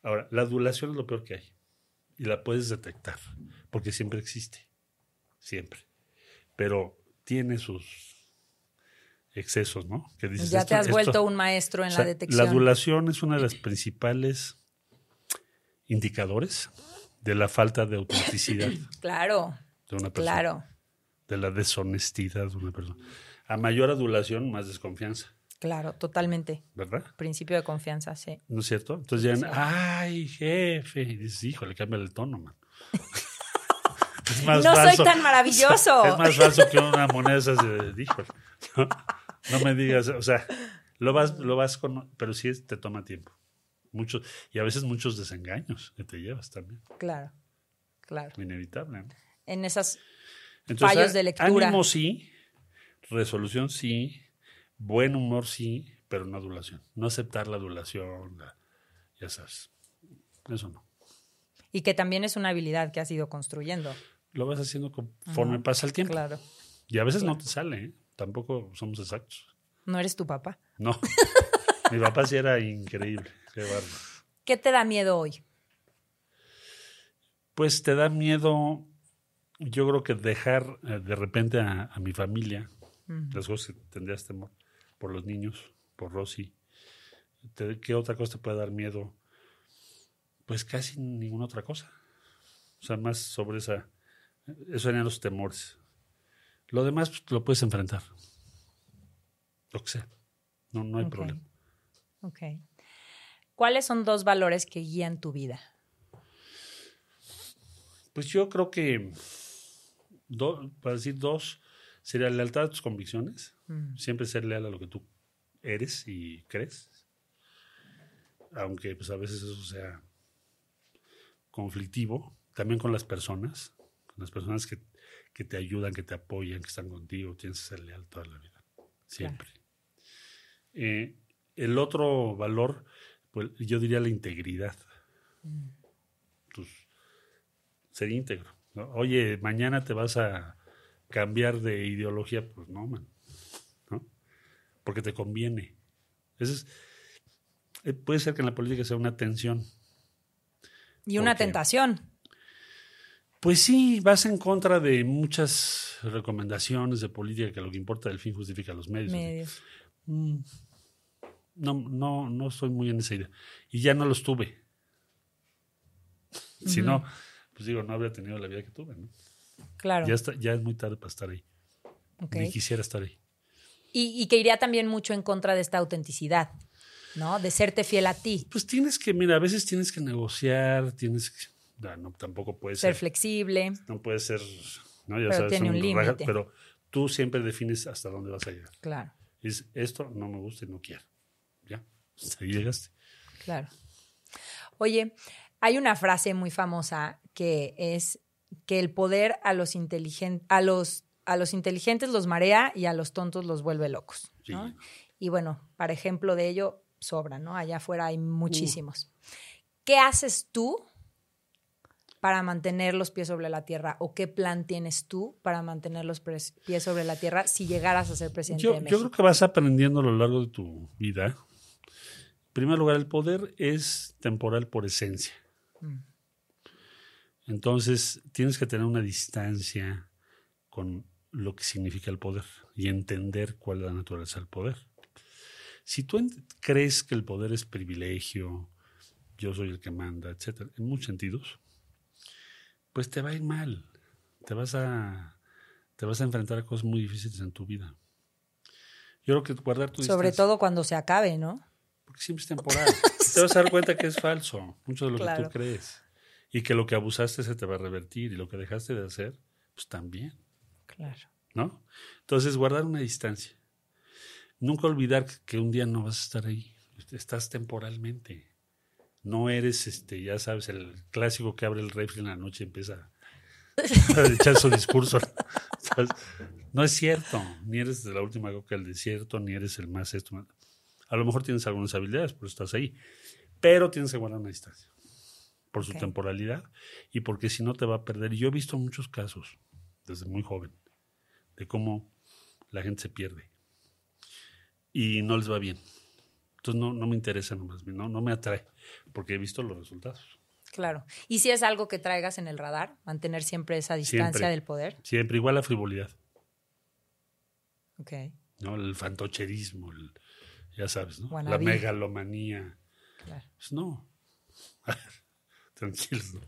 Ahora, la adulación es lo peor que hay. Y la puedes detectar, porque siempre existe. Siempre. Pero tiene sus excesos, ¿no? Que dices, ya te has vuelto un maestro en la detección. La adulación es una de las principales indicadores de la falta de autenticidad. claro. De una persona. Claro. De la deshonestidad de una persona. A mayor adulación, más desconfianza. Claro, totalmente. ¿Verdad? Principio de confianza, sí. ¿No es cierto? Entonces ya, ay, jefe. Y dices, híjole, cambia el tono, man. no soy tan maravilloso. Es más falso que una moneda esas de, híjole. No, me digas, o sea, lo vas, lo vas con, pero sí te toma tiempo. Muchos, y a veces muchos desengaños que te llevas también. Claro, claro. Inevitable. En esas fallos de lectura. Ánimo sí, resolución sí, buen humor sí, pero no adulación. No aceptar la adulación, ya sabes. Eso no. Y que también es una habilidad que has ido construyendo. Lo vas haciendo conforme pasa el tiempo. Claro. Y a veces no te sale, ¿eh? tampoco somos exactos. ¿No eres tu papá? No. Mi papá sí era increíble. Qué ¿Qué te da miedo hoy? Pues te da miedo, yo creo que dejar eh, de repente a, mi familia, las cosas que tendrías temor por los niños, por Rosy. ¿Qué otra cosa te puede dar miedo? Pues casi ninguna otra cosa. O sea, más sobre esa. Eso eran los temores. Lo demás pues, lo puedes enfrentar. Lo que sea. No, no hay problema. Ok. ¿Cuáles son dos valores que guían tu vida? Pues yo creo que, para decir dos, sería lealtad a tus convicciones, mm. siempre ser leal a lo que tú eres y crees, aunque pues a veces eso sea conflictivo, también con las personas, con las personas que, te ayudan, que te apoyan, que están contigo, tienes que ser leal toda la vida, siempre. Eh, el otro valor, pues yo diría la integridad. Mm. Pues, ser íntegro. Oye, mañana te vas a cambiar de ideología, pues no, man. ¿no? Porque te conviene. Eso eh, puede ser que en la política sea una tensión. Y una tentación. Pues sí, vas en contra de muchas recomendaciones de política que lo que importa el fin justifica los medios. Mm, no, no, no estoy muy en esa idea. Y ya no los tuve. Si no, pues digo, no habría tenido la vida que tuve, ¿no? Claro. Ya, está, ya es muy tarde para estar ahí. Ni quisiera estar ahí. Y, que iría también mucho en contra de esta autenticidad, ¿no? De serte fiel a ti. Pues tienes que, mira, a veces tienes que negociar, tienes que. No, tampoco puedes ser. Ser flexible. No puede ser. ¿no? Ya pero sabes, tiene un límite. Pero tú siempre defines hasta dónde vas a llegar. Claro. Es esto no me gusta y no quiero. Ya. Hasta ahí llegaste. Claro. Oye, hay una frase muy famosa que es que el poder a los, a los, a los inteligentes los marea y a los tontos los vuelve locos. Y bueno, para ejemplo de ello, sobra, ¿no? Allá afuera hay muchísimos. ¿Qué haces tú para mantener los pies sobre la tierra? ¿O qué plan tienes tú para mantener los pies sobre la tierra si llegaras a ser presidente de México? Yo creo que vas aprendiendo a lo largo de tu vida. En primer lugar, el poder es temporal por esencia. Mm. Entonces, tienes que tener una distancia con lo que significa el poder y entender cuál es la naturaleza del poder. Si tú crees que el poder es privilegio, yo soy el que manda, etcétera, en muchos sentidos, pues te va a ir mal. Te vas a, te vas a enfrentar a cosas muy difíciles en tu vida. Yo creo que guardar tu Sobre distancia. todo cuando se acabe, ¿no? Porque siempre es temporal. Te vas a dar cuenta que es falso, mucho de lo que tú crees. Y que lo que abusaste se te va a revertir y lo que dejaste de hacer, pues también, Claro. ¿no? Entonces, guardar una distancia. Nunca olvidar que un día no vas a estar ahí. Estás temporalmente. No eres, este, ya sabes, el clásico que abre el refri en la noche y empieza a echar su discurso. No es cierto. Ni eres de la última coca del desierto, ni eres el más esto. A lo mejor tienes algunas habilidades, pero estás ahí. Pero tienes que guardar una distancia. Por su temporalidad y porque si no te va a perder. Y yo he visto muchos casos, desde muy joven, de cómo la gente se pierde y no les va bien. Entonces no, no me interesa nomás, no, no me atrae, porque he visto los resultados. Claro. ¿Y si es algo que traigas en el radar? Mantener siempre esa distancia Siempre. del poder. Siempre igual la frivolidad, Ok. ¿no? El fantocherismo, el- ya sabes, ¿no? La megalomanía. Claro. Pues no. ¿no?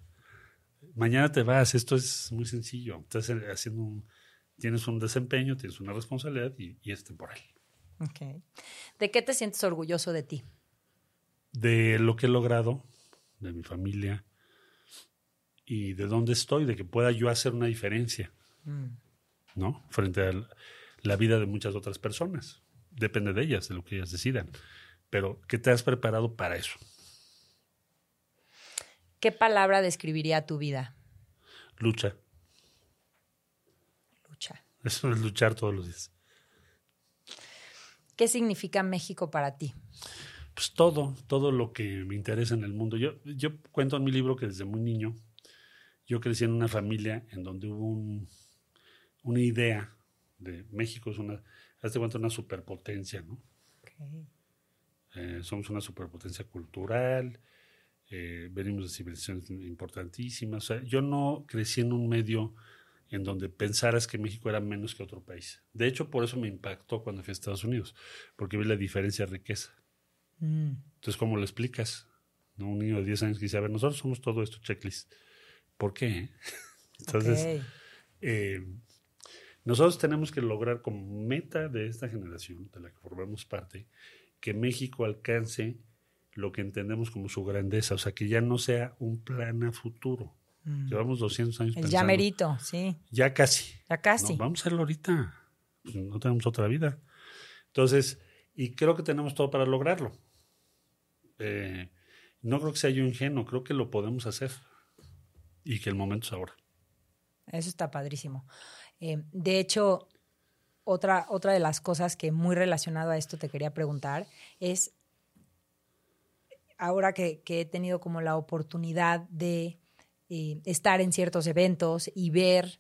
Mañana te vas, esto es muy sencillo. Estás haciendo un, tienes un desempeño, tienes una responsabilidad y, y es temporal. Ok. ¿De qué te sientes orgulloso de ti? De lo que he logrado, de mi familia y de dónde estoy, de que pueda yo hacer una diferencia, Mm. ¿no? Frente a la vida de muchas otras personas. Depende de ellas, de lo que ellas decidan. Pero que te has preparado para eso. ¿Qué palabra describiría tu vida? Lucha. Lucha. Eso es luchar todos los días. ¿Qué significa México para ti? Pues todo, todo lo que me interesa en el mundo. Yo, yo cuento en mi libro que desde muy niño yo crecí en una familia en donde hubo un- una idea de México es una, hazte cuenta, una superpotencia, ¿no? Eh, somos una superpotencia cultural, eh, venimos de civilizaciones importantísimas. O sea, yo no crecí en un medio en donde pensaras que México era menos que otro país. De hecho, por eso me impactó cuando fui a Estados Unidos, porque vi la diferencia de riqueza. Mm. Entonces, ¿cómo lo explicas? ¿No? Un niño de 10 años que dice, a ver, nosotros somos todo esto checklist. ¿Por qué? Entonces, Ok. eh, nosotros tenemos que lograr como meta de esta generación, de la que formamos parte, que México alcance lo que entendemos como su grandeza, o sea, que ya no sea un plan a futuro. Mm. Llevamos 200 años El pensando. ya merito, sí. Ya casi. Ya casi. No, vamos a hacerlo ahorita. Pues no tenemos otra vida. Entonces, y creo que tenemos todo para lograrlo. Eh, no creo que sea yo ingenuo, creo que lo podemos hacer. Y que el momento es ahora. Eso está padrísimo. Eh, de hecho, otra, otra de las cosas que muy relacionado a esto te quería preguntar es, ahora que, que he tenido como la oportunidad de eh, estar en ciertos eventos y ver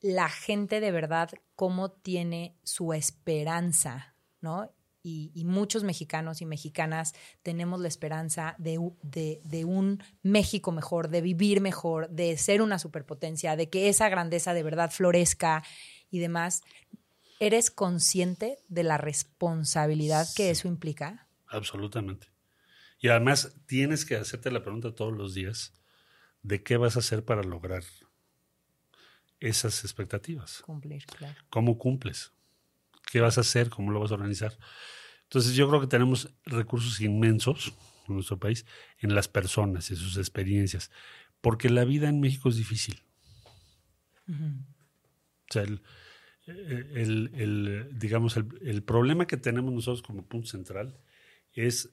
la gente de verdad cómo tiene su esperanza, ¿no? Y, y muchos mexicanos y mexicanas tenemos la esperanza de, u- de- de un México mejor, de vivir mejor, de ser una superpotencia, de que esa grandeza de verdad florezca y demás. ¿Eres consciente de la responsabilidad que Sí. eso implica? Absolutamente. Y además tienes que hacerte la pregunta todos los días de qué vas a hacer para lograr esas expectativas. Cumplir, claro. ¿Cómo cumples? ¿Qué vas a hacer? ¿Cómo lo vas a organizar? Entonces yo creo que tenemos recursos inmensos en nuestro país en las personas y sus experiencias, porque la vida en México es difícil. Ujú. O sea, el, el- el, digamos, el, el problema que tenemos nosotros como punto central es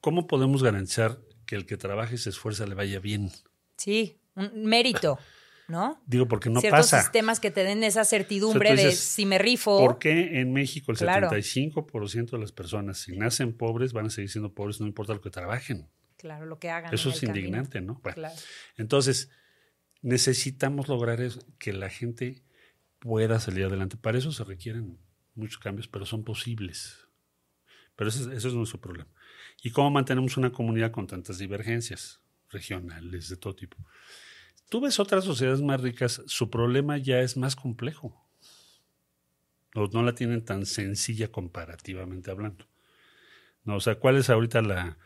cómo podemos garantizar que el que trabaje y se esfuerza le vaya bien. Sí, un mérito, ¿no? Digo, porque no Ciertos pasa. sistemas que te den esa certidumbre O sea, tú de si me rifo. ¿Por qué en México el Claro. 75% de las personas, si nacen pobres, van a seguir siendo pobres, no importa lo que trabajen? Claro, lo que hagan. Eso en es el camino. indignante, ¿no? Bueno, Claro. Entonces, necesitamos lograr eso, que la gente pueda salir adelante. Para eso se requieren muchos cambios, pero son posibles. Pero ese, es- nuestro problema. ¿Y cómo mantenemos una comunidad con tantas divergencias regionales de todo tipo? Tú ves otras sociedades más ricas, su problema ya es más complejo. No, no la tienen tan sencilla comparativamente hablando. No, o sea, ¿cuál es ahorita la,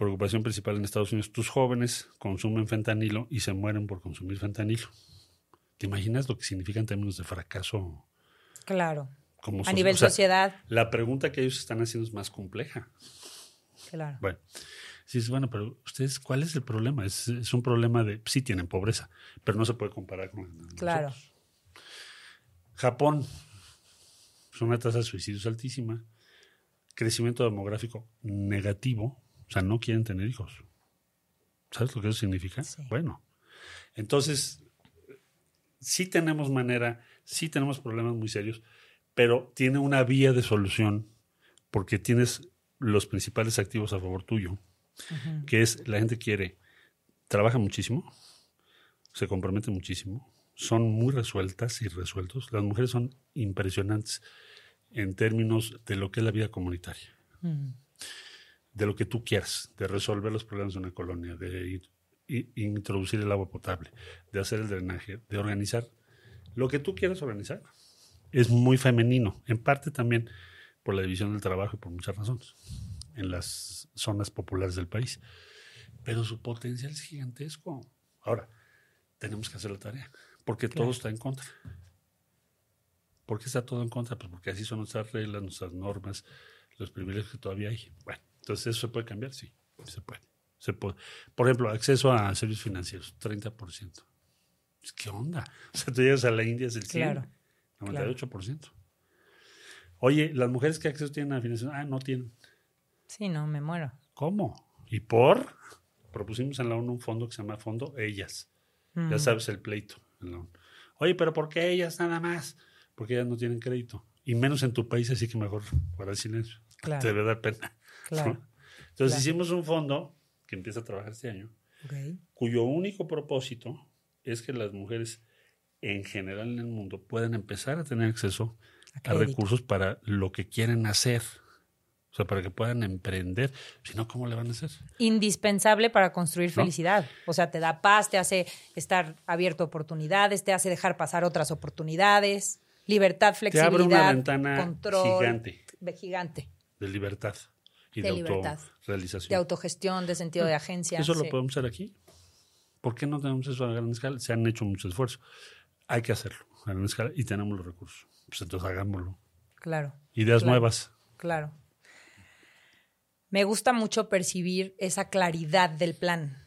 preocupación principal en Estados Unidos, tus jóvenes consumen fentanilo y se mueren por consumir fentanilo. ¿Te imaginas lo que significa en términos de fracaso Claro. Como A nivel o sea, sociedad. La pregunta que ellos están haciendo es más compleja. Claro. Bueno, dices, bueno, pero ustedes, ¿cuál es el problema? Es, es un problema de, sí tienen pobreza, pero no se puede comparar con nosotros. Claro. Japón, es una tasa de suicidios altísima, crecimiento demográfico negativo, o sea, no quieren tener hijos. ¿Sabes lo que eso significa? Sí. Bueno, entonces, sí tenemos manera, sí tenemos problemas muy serios, pero tiene una vía de solución porque tienes los principales activos a favor tuyo, que es la gente quiere, trabaja muchísimo, se compromete muchísimo, son muy resueltas y resueltos. Las mujeres son impresionantes en términos de lo que es la vida comunitaria, Mm. de lo que tú quieras, de resolver los problemas de una colonia, de ir- introducir el agua potable, de hacer el drenaje, de organizar lo que tú quieras organizar. Es muy femenino, en parte también por la división del trabajo y por muchas razones, en las zonas populares del país. Pero su potencial es gigantesco. Ahora, tenemos que hacer la tarea, porque Claro. todo está en contra. ¿Por qué está todo en contra? Pues porque así son nuestras reglas, nuestras normas, los privilegios que todavía hay. Bueno, entonces eso se puede cambiar, sí, se puede. Se puede. Por ejemplo, acceso a servicios financieros, 30%. Pues, ¿Qué onda? O sea, tú llegas a la India, es el 100, Claro, 98%. Oye, las mujeres que acceso tienen a financiación, ah, no tienen. Sí, no, me muero. ¿Cómo? ¿Y por? Propusimos en la ONU un fondo que se llama Fondo Ellas. Mm. Ya sabes el pleito. en la ONU. Oye, pero ¿por qué ellas nada más? Porque ellas no tienen crédito. Y menos en tu país, así que mejor guardar silencio. Claro. Te debe dar pena. Claro. Entonces Claro. hicimos un fondo que empieza a trabajar este año, cuyo único propósito es que las mujeres en general en el mundo puedan empezar a tener acceso A recursos para lo que quieren hacer. O sea, para que puedan emprender. Si no, ¿cómo le van a hacer? indispensable para construir ¿No? felicidad. O sea, te da paz, te hace estar abierto a oportunidades, te hace dejar pasar otras oportunidades, libertad, Te flexibilidad, abre una ventana control, gigante de gigante, de libertad y De de, libertad. autorrealización. de autogestión, de sentido de agencia. Eso lo podemos hacer aquí. ¿Por qué no tenemos eso a gran escala? Se han hecho muchos esfuerzos. Hay que hacerlo a gran escala y tenemos los recursos. Pues entonces hagámoslo. Claro, Ideas Claro. nuevas. claro. Me gusta mucho percibir esa claridad del plan,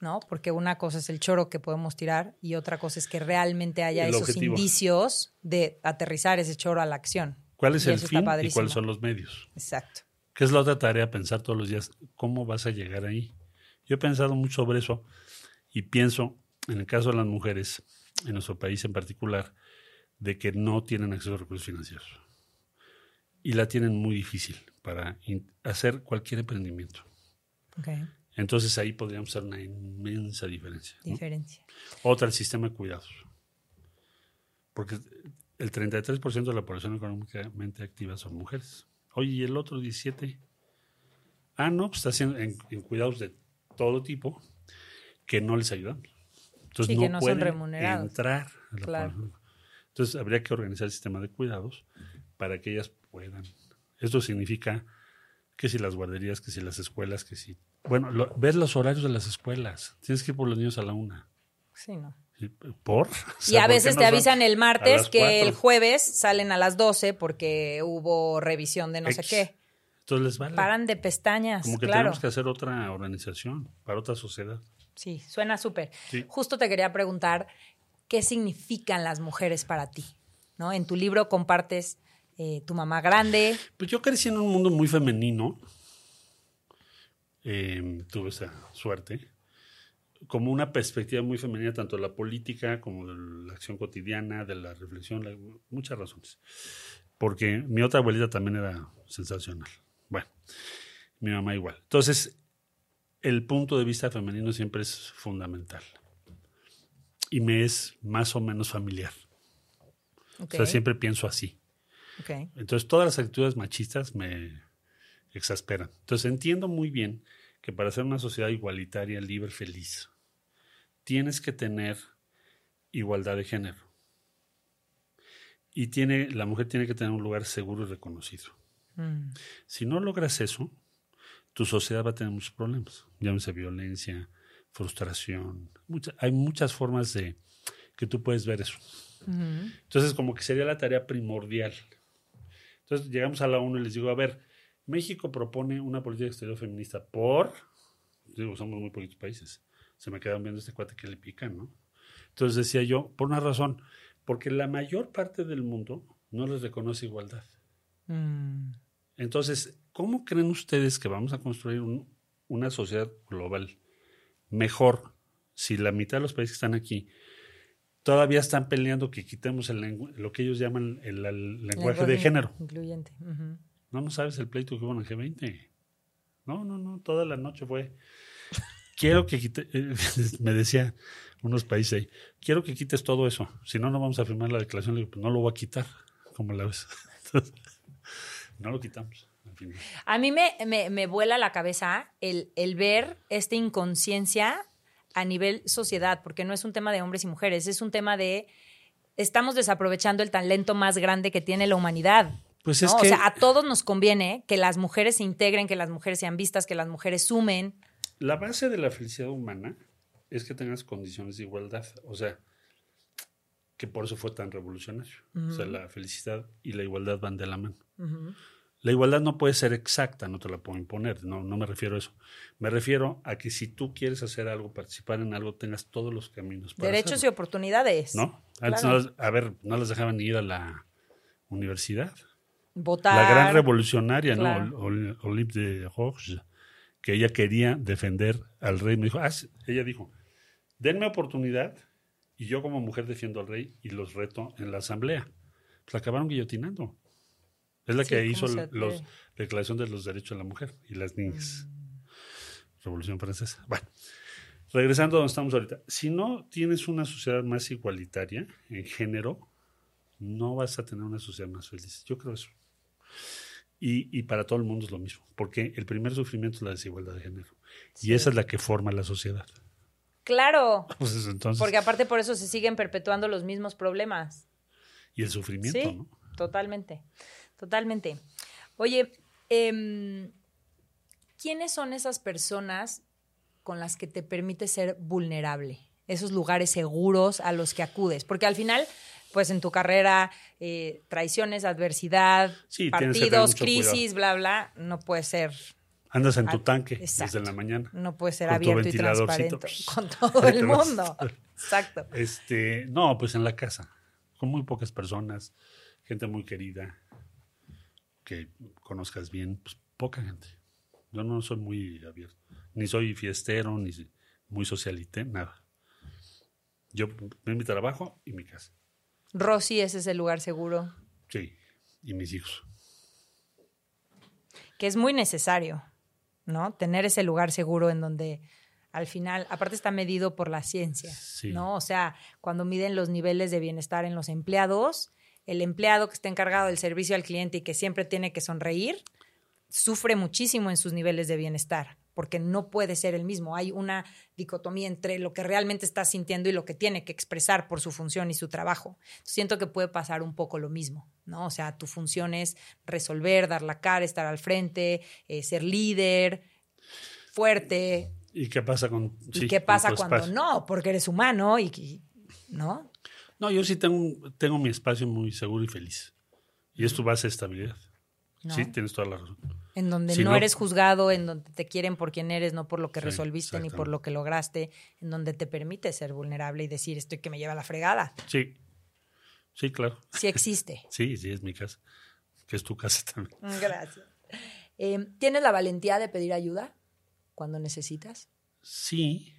¿no? Porque una cosa es el choro que podemos tirar y otra cosa es que realmente haya El esos objetivo. indicios de aterrizar ese choro a la acción. ¿Cuál es Y el fin y cuáles son los medios? Exacto. ¿Qué es la otra tarea? Pensar todos los días cómo vas a llegar ahí. Yo he pensado mucho sobre eso y pienso, en el caso de las mujeres, en nuestro país en particular, de que no tienen acceso a recursos financieros. Y la tienen muy difícil para hacer cualquier emprendimiento. Entonces ahí podríamos hacer una inmensa diferencia. ¿no? Diferencia. Otra, el sistema de cuidados. Porque el 33% de la población económicamente activa son mujeres. Oye, ¿y el otro 17%? Ah, no, pues está haciendo en, en cuidados de todo tipo que no les ayudan. Entonces Sí, no, que no son pueden remunerados. entrar a la Claro. Entonces habría que organizar el sistema de cuidados para que ellas puedan. Esto significa que si las guarderías, que si las escuelas, que si... Bueno, lo- ver los horarios de las escuelas. Tienes que ir por los niños a la una. Sí, ¿no? ¿Y ¿Por? O Y a ¿por qué veces te avisan el martes que cuatro? el jueves salen a las 12 porque hubo revisión de no sé qué. Entonces les vale. Paran de pestañas, Como que claro. tenemos que hacer otra organización para otra sociedad. Sí, suena súper. Sí. Justo te quería preguntar, ¿qué significan las mujeres para ti? ¿No? En tu libro compartes eh, tu mamá grande. Pues yo crecí en un mundo muy femenino. Eh, tuve esa suerte. Como una perspectiva muy femenina, tanto de la política como de la acción cotidiana, de la reflexión, la- muchas razones. Porque mi otra abuelita también era sensacional. Bueno, mi mamá igual. Entonces, el punto de vista femenino siempre es fundamental. Y me es más o menos familiar. O sea, siempre pienso así. Entonces, todas las actitudes machistas me exasperan. Entonces, entiendo muy bien que para ser una sociedad igualitaria, libre, feliz, tienes que tener igualdad de género. Y tiene, la mujer tiene que tener un lugar seguro y reconocido. Mm, Si no logras eso, tu sociedad va a tener muchos problemas. Llámese violencia, frustración. mucha- hay muchas formas de que tú puedes ver eso. Entonces, como que sería la tarea primordial. Entonces, llegamos a la ONU y les digo, a ver, México propone una política exterior feminista por, digo, somos muy poquitos países. Se me quedan viendo este cuate que le pican, ¿no? Entonces decía yo, por una razón, porque la mayor parte del mundo no les reconoce igualdad. Mm. Entonces, ¿cómo creen ustedes que vamos a construir una sociedad global mejor si la mitad de los países que están aquí todavía están peleando que quitemos el lo que ellos llaman el, lenguaje, de género? Incluyente. No, no sabes el pleito que hubo en el G20. No, no, no, toda la noche fue. Quiero que quite, me decía unos países ahí, quiero que quites todo eso, si no, no vamos a firmar la declaración. Le digo, pues no lo voy a quitar, como la ves. no lo quitamos. A mí me, me, vuela la cabeza el, el ver esta inconsciencia a nivel sociedad, porque no es un tema de hombres y mujeres, es un tema de estamos desaprovechando el talento más grande que tiene la humanidad. Pues es que... O sea, a todos nos conviene que las mujeres se integren, que las mujeres sean vistas, que las mujeres sumen. La base de la felicidad humana es que tengas condiciones de igualdad. O sea, que por eso fue tan revolucionario. O sea, la felicidad y la igualdad van de la mano. La igualdad no puede ser exacta, no te la puedo imponer, no, no me refiero a eso. Me refiero a que si tú quieres hacer algo, participar en algo, tengas todos los caminos para Derechos y oportunidades. ¿No? Antes, a ver, no les dejaban ir a la universidad. Votar. La gran revolucionaria, ¿no? Olympe de Roche, que ella quería defender al rey. Me dijo, ah, ella dijo, denme oportunidad y yo como mujer defiendo al rey y los reto en la asamblea. Pues acabaron guillotinando. Es la que hizo la Declaración de los Derechos de la Mujer y las Niñas. Mm. Revolución Francesa. Bueno, regresando a donde estamos ahorita. Si no tienes una sociedad más igualitaria en género, no vas a tener una sociedad más feliz. Yo creo eso. Y, para todo el mundo es lo mismo, porque el primer sufrimiento es la desigualdad de género. Y esa es la que forma la sociedad. Claro. Pues porque aparte por eso se siguen perpetuando los mismos problemas. Y el sufrimiento, sí, Totalmente. Totalmente. Oye, em, ¿quiénes son esas personas con las que te permite ser vulnerable? Esos lugares seguros a los que acudes. Porque al final, pues en tu carrera, eh, traiciones, adversidad, partidos, crisis, bla, bla, no puede ser. Andas en tu tanque desde la mañana. No puede ser abierto y transparente con todo el mundo. Exacto. Este, no, pues en la casa, con muy pocas personas, gente muy querida, que conozcas bien, pues poca gente. Yo no soy muy abierto, ni soy fiestero, ni muy socialite, nada. Yo me mi trabajo y mi casa. Rosy, ese es el lugar seguro. Sí, y mis hijos. Que es muy necesario, ¿no? Tener ese lugar seguro en donde al final, aparte está medido por la ciencia, ¿no? O sea, cuando miden los niveles de bienestar en los empleados, el empleado que está encargado del servicio al cliente y que siempre tiene que sonreír, sufre muchísimo en sus niveles de bienestar, porque no puede ser el mismo. Hay una dicotomía entre lo que realmente está sintiendo y lo que tiene que expresar por su función y su trabajo. Siento que puede pasar un poco lo mismo, ¿no? O sea, tu función es resolver, dar la cara, estar al frente, eh, ser líder, fuerte. ¿Y qué pasa con ¿Y qué pasa cuando no? Porque eres humano y, ¿no? No, yo sí tengo, tengo mi espacio muy seguro y feliz. Y es tu base de estabilidad. Sí, tienes toda la razón. En donde no, eres juzgado, en donde te quieren por quien eres, no por lo que resolviste ni por lo que lograste, en donde te permite ser vulnerable y decir estoy que me lleva la fregada. Sí, sí, claro. Sí existe. sí, sí, es mi casa, que es tu casa también. Gracias. Em, ¿Tienes la valentía de pedir ayuda cuando necesitas? Sí.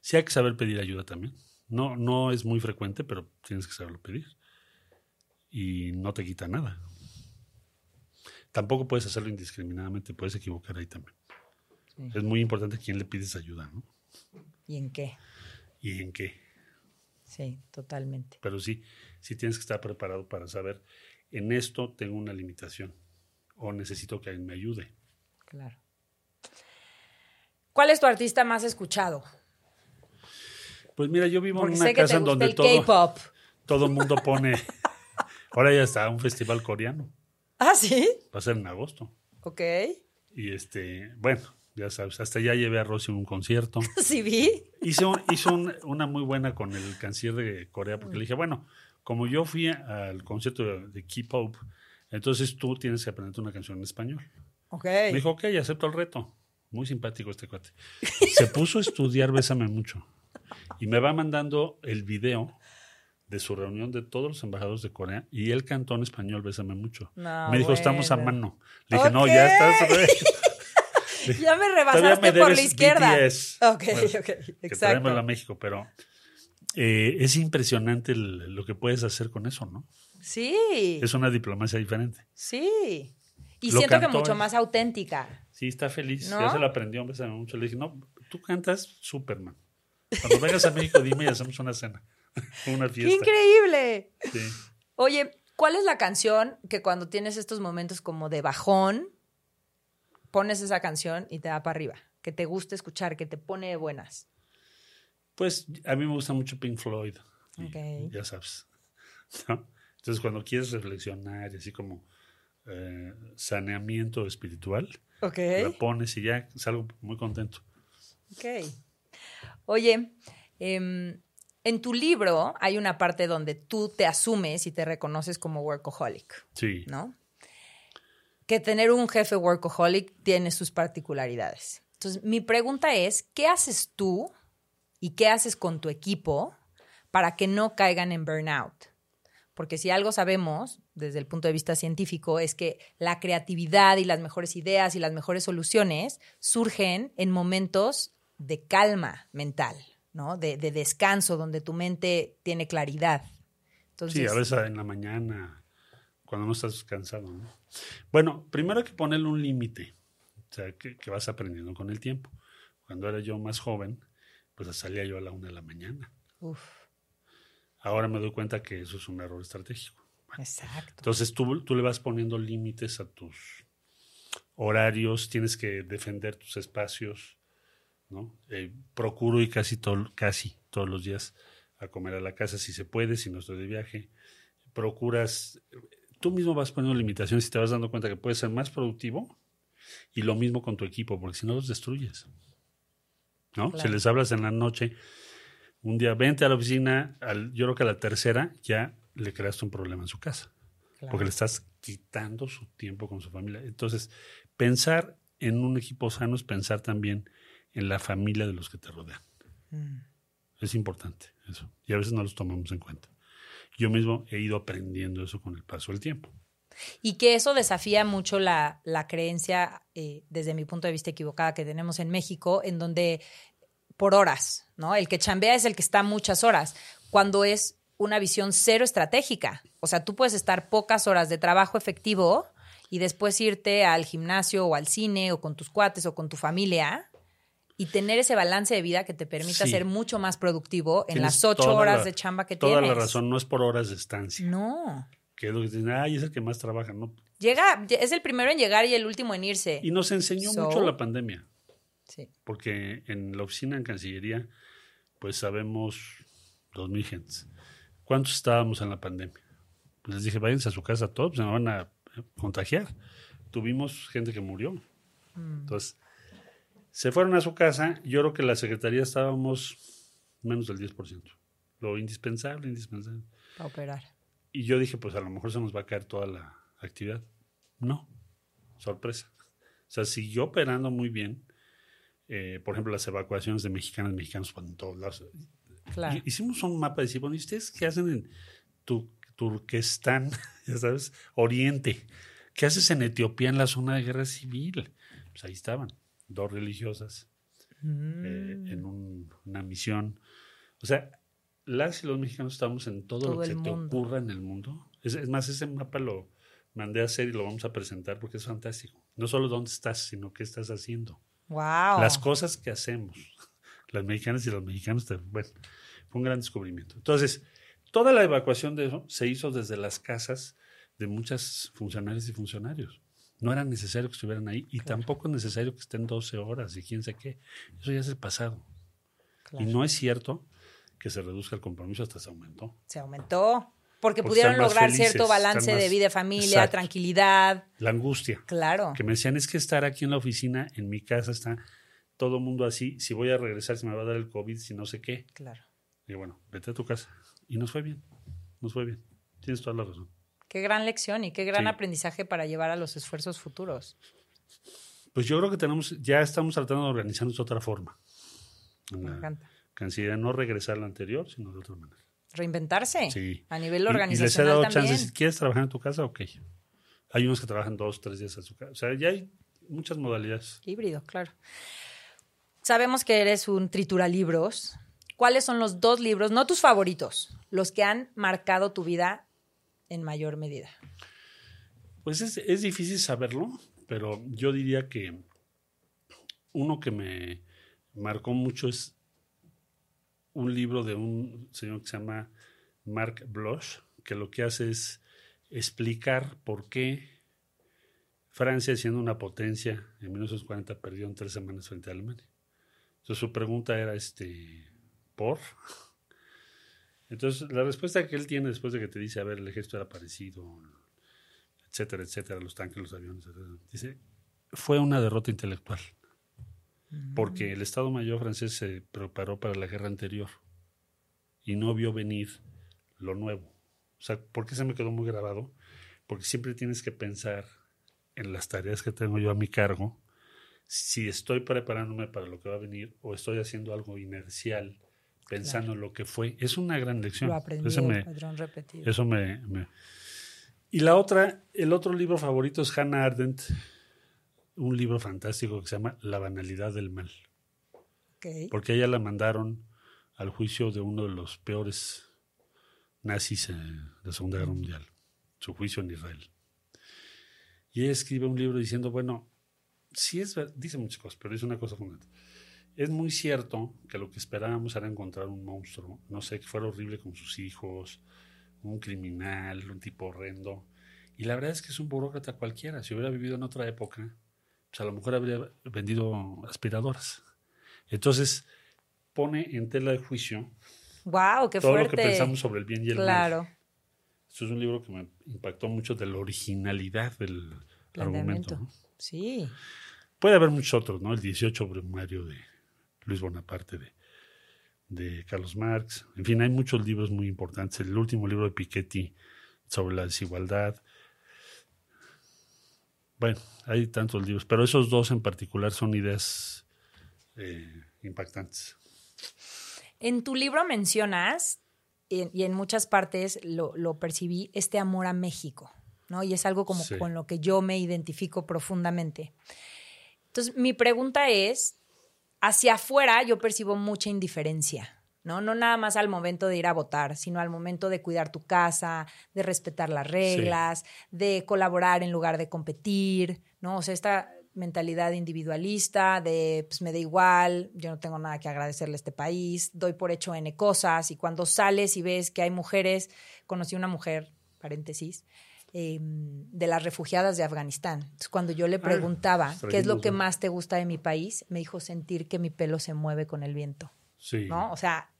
Sí hay que saber pedir ayuda también. No, no es muy frecuente, pero tienes que saberlo pedir. Y no te quita nada. Tampoco puedes hacerlo indiscriminadamente, puedes equivocar ahí también. Es muy importante quién le pides ayuda, ¿no? ¿Y en qué? ¿Y en qué? Sí, totalmente. Pero sí, sí tienes que estar preparado para saber, en esto tengo una limitación o necesito que alguien me ayude. Claro. ¿Cuál es tu artista más escuchado? Pues mira, yo vivo en una casa en donde todo, todo el mundo pone. Ahora ya está un festival coreano. Ah, sí. Va a ser en agosto. Ok. Y este, bueno, ya sabes. Hasta ya llevé a Rosy un concierto. Sí, vi. Hizo, hizo un- una muy buena con el canciller de Corea, porque le dije, bueno, como yo fui al concierto de, de K-pop, entonces tú tienes que aprender una canción en español. Ok. Me dijo, ok, acepto el reto. Muy simpático este cuate. Se puso a estudiar Bésame mucho. Y me va mandando el video de su reunión de todos los embajadores de Corea y él cantó en español Bésame mucho. No, me dijo, estamos a bueno. mano. Le dije, no, Ok. ya estás. re- Ya me rebasaste me por la izquierda. BTS. Ok, Bueno, ok, que exacto. traémoslo a México, pero eh, es impresionante el- lo que puedes hacer con eso, ¿no? Sí, Es una diplomacia diferente. sí. Y Lo siento que cantó mucho él. más auténtica. Sí, está feliz. ¿No? Ya se lo aprendió, Bésame mucho. Le dije, no, tú cantas Superman. Cuando vengas a México, dime y hacemos una cena, una ¡Qué fiesta. increíble! Sí. Oye, ¿cuál es la canción que cuando tienes estos momentos como de bajón, pones esa canción y te da para arriba? Que te gusta escuchar, que te pone de buenas. Pues a mí me gusta mucho Pink Floyd. y Ok. Ya sabes. ¿no? Entonces, cuando quieres reflexionar y así como eh, saneamiento espiritual, Ok. la pones y ya salgo muy contento. Ok. Oye, em, en tu libro hay una parte donde tú te asumes y te reconoces como workaholic, Sí. ¿no? Que tener un jefe workaholic tiene sus particularidades. Entonces, mi pregunta es, ¿qué haces tú y qué haces con tu equipo para que no caigan en burnout? Porque si algo sabemos desde el punto de vista científico es que la creatividad y las mejores ideas y las mejores soluciones surgen en momentos de calma mental, ¿no? De, de descanso, donde tu mente tiene claridad. Entonces, Sí, a veces en la mañana, cuando no estás cansado. ¿no? Bueno, primero hay que ponerle un límite, o sea, que, que vas aprendiendo con el tiempo. Cuando era yo más joven, pues salía yo a la una de la mañana. uf, Ahora me doy cuenta que eso es un error estratégico. exacto. Entonces tú, tú le vas poniendo límites a tus horarios, tienes que defender tus espacios, ¿no? Eh, procuro ir casi, todo, casi todos los días a comer a la casa si se puede, si no estoy de viaje. Procuras, tú mismo vas poniendo limitaciones y te vas dando cuenta que puedes ser más productivo y lo mismo con tu equipo, porque si no los destruyes. ¿no? Claro. Si les hablas en la noche, un día vente a la oficina, al- yo creo que a la tercera ya le creaste un problema en su casa Claro. porque le estás quitando su tiempo con su familia. Entonces, pensar en un equipo sano es pensar también en la familia de los que te rodean. Mm. Es importante eso. Y a veces no los tomamos en cuenta. Yo mismo he ido aprendiendo eso con el paso del tiempo. Y que eso desafía mucho la, la creencia, eh, desde mi punto de vista equivocada, que tenemos en México, en donde por horas, ¿no? El que chambea es el que está muchas horas, cuando es una visión cero estratégica. O sea, tú puedes estar pocas horas de trabajo efectivo y después irte al gimnasio o al cine o con tus cuates o con tu familia y tener ese balance de vida que te permita Sí. ser mucho más productivo en Tienes las ocho toda horas la- de chamba que Toda tienes. la razón, no es por horas de estancia. No. Que es lo que dicen, ay, es el que más trabaja. No. Llega, es el primero en llegar y el último en irse. Y nos enseñó So- mucho la pandemia. Sí. porque en la oficina en Cancillería, pues sabemos dos mil gentes. ¿Cuántos estábamos en la pandemia? Pues les dije, váyanse a su casa todos, se me van a contagiar. Tuvimos gente que murió. Mm. Entonces, se fueron a su casa. Yo creo que la Secretaría estábamos menos del 10%. Lo indispensable, indispensable. Para operar. Y yo dije, pues a lo mejor se nos va a caer toda la actividad. No, sorpresa. O sea, siguió operando muy bien. Eh, por ejemplo, las evacuaciones de mexicanos, mexicanos por en todos lados. Claro. Y- Hicimos un mapa de decir, bueno, ¿y ustedes qué hacen en tu, Turquestán, ya sabes, Oriente? ¿Qué haces en Etiopía en la zona de guerra civil? Pues ahí estaban, dos religiosas Mm. eh, en un- una misión. O sea, las y los mexicanos estamos en todo, Todo lo que se te mundo. ocurra en el mundo. Es, es más, ese mapa lo mandé a hacer y lo vamos a presentar porque es fantástico. No solo dónde estás, sino qué estás haciendo. Wow. Las cosas que hacemos, las mexicanas y los mexicanos, te- bueno, fue un gran descubrimiento. Entonces, toda la evacuación de eso se hizo desde las casas de muchas funcionarias y funcionarios. No era necesario que estuvieran ahí y tampoco es necesario que estén 12 horas y quién sé qué. Eso ya es el pasado. Claro. Y no es cierto que se reduzca el compromiso, hasta se aumentó. Se aumentó. Porque, Porque pudieron lograr felices, cierto balance más- de vida familia, Exacto. tranquilidad. La angustia. Claro. Que me decían, es que estar aquí en la oficina, en mi casa, está todo el mundo así. Si voy a regresar, si me va a dar el COVID, si no sé qué. Claro. Y bueno, vete a tu casa. Y nos fue bien. Nos fue bien. Tienes toda la razón. Qué gran lección y qué gran Sí. aprendizaje para llevar a los esfuerzos futuros. Pues yo creo que tenemos, ya estamos tratando de organizarnos de otra forma. En Me encanta. Cancillería, no regresar a la anterior, sino de otra manera. Reinventarse. Sí. A nivel Y- y, les he organizacional dado también. chance, si quieres trabajar en tu casa, ok. Hay unos que trabajan dos, tres días a su casa. O sea, ya hay muchas modalidades. Híbrido, claro. Sabemos que eres un trituralibros. ¿Cuáles son los dos libros, no tus favoritos, los que han marcado tu vida en mayor medida? Pues es, es difícil saberlo, pero yo diría que uno que me marcó mucho es un libro de un señor que se llama Mark Bloch, que lo que hace es explicar por qué Francia, siendo una potencia, en 1940 perdió en tres semanas frente a Alemania. Entonces su pregunta era, este, ¿por? Entonces la respuesta que él tiene después de que te dice, a ver, el ejército era parecido, etcétera, etcétera, los tanques, los aviones, etcétera, dice, fue una derrota intelectual, porque el Estado Mayor francés se preparó para la guerra anterior y no vio venir lo nuevo. O sea, ¿por qué se me quedó muy grabado? Porque siempre tienes que pensar en las tareas que tengo yo a mi cargo, si estoy preparándome para lo que va a venir o estoy haciendo algo inercial, pensando en lo que fue. Es una gran lección. Lo aprendió, Eso me, repetido. eso me, me- Y la otra, el otro libro favorito es Hannah Arendt, un libro fantástico que se llama La banalidad del mal. Porque ella la mandaron al juicio de uno de los peores nazis de la Segunda Guerra Mundial, su juicio en Israel. Y ella escribe un libro diciendo, bueno, sí es, dice muchas cosas, pero dice una cosa fundamental. Es muy cierto que lo que esperábamos era encontrar un monstruo, no sé, que fuera horrible con sus hijos, un criminal, un tipo horrendo. Y la verdad es que es un burócrata cualquiera. Si hubiera vivido en otra época, pues a lo mejor habría vendido aspiradoras. Entonces, pone en tela de juicio Wow, qué todo fuerte. lo que pensamos sobre el bien y el mal. claro. Esto es un libro que me impactó mucho de la originalidad del argumento. ¿no? Sí. Puede haber muchos otros, ¿no? El 18 Brumario de Luis Bonaparte, de, de Carlos Marx. En fin, hay muchos libros muy importantes. El último libro de Piketty sobre la desigualdad. Bueno, hay tantos libros, pero esos dos en particular son ideas eh, impactantes. En tu libro mencionas, y, en muchas partes lo, lo percibí, este amor a México, ¿no? Y es algo como Sí. con lo que yo me identifico profundamente. Entonces, mi pregunta es, hacia afuera yo percibo mucha indiferencia, ¿no? No nada más al momento de ir a votar, sino al momento de cuidar tu casa, de respetar las reglas, de colaborar en lugar de competir, ¿no? O sea, esta mentalidad individualista de pues me da igual, yo no tengo nada que agradecerle a este país, doy por hecho N cosas y cuando sales y ves que hay mujeres, conocí una mujer, paréntesis, eh, de las refugiadas de Afganistán. Entonces, cuando yo le preguntaba pues, qué es lo que más te gusta de mi país, me dijo sentir que mi pelo se mueve con el viento. Sí. ¿no? O sea,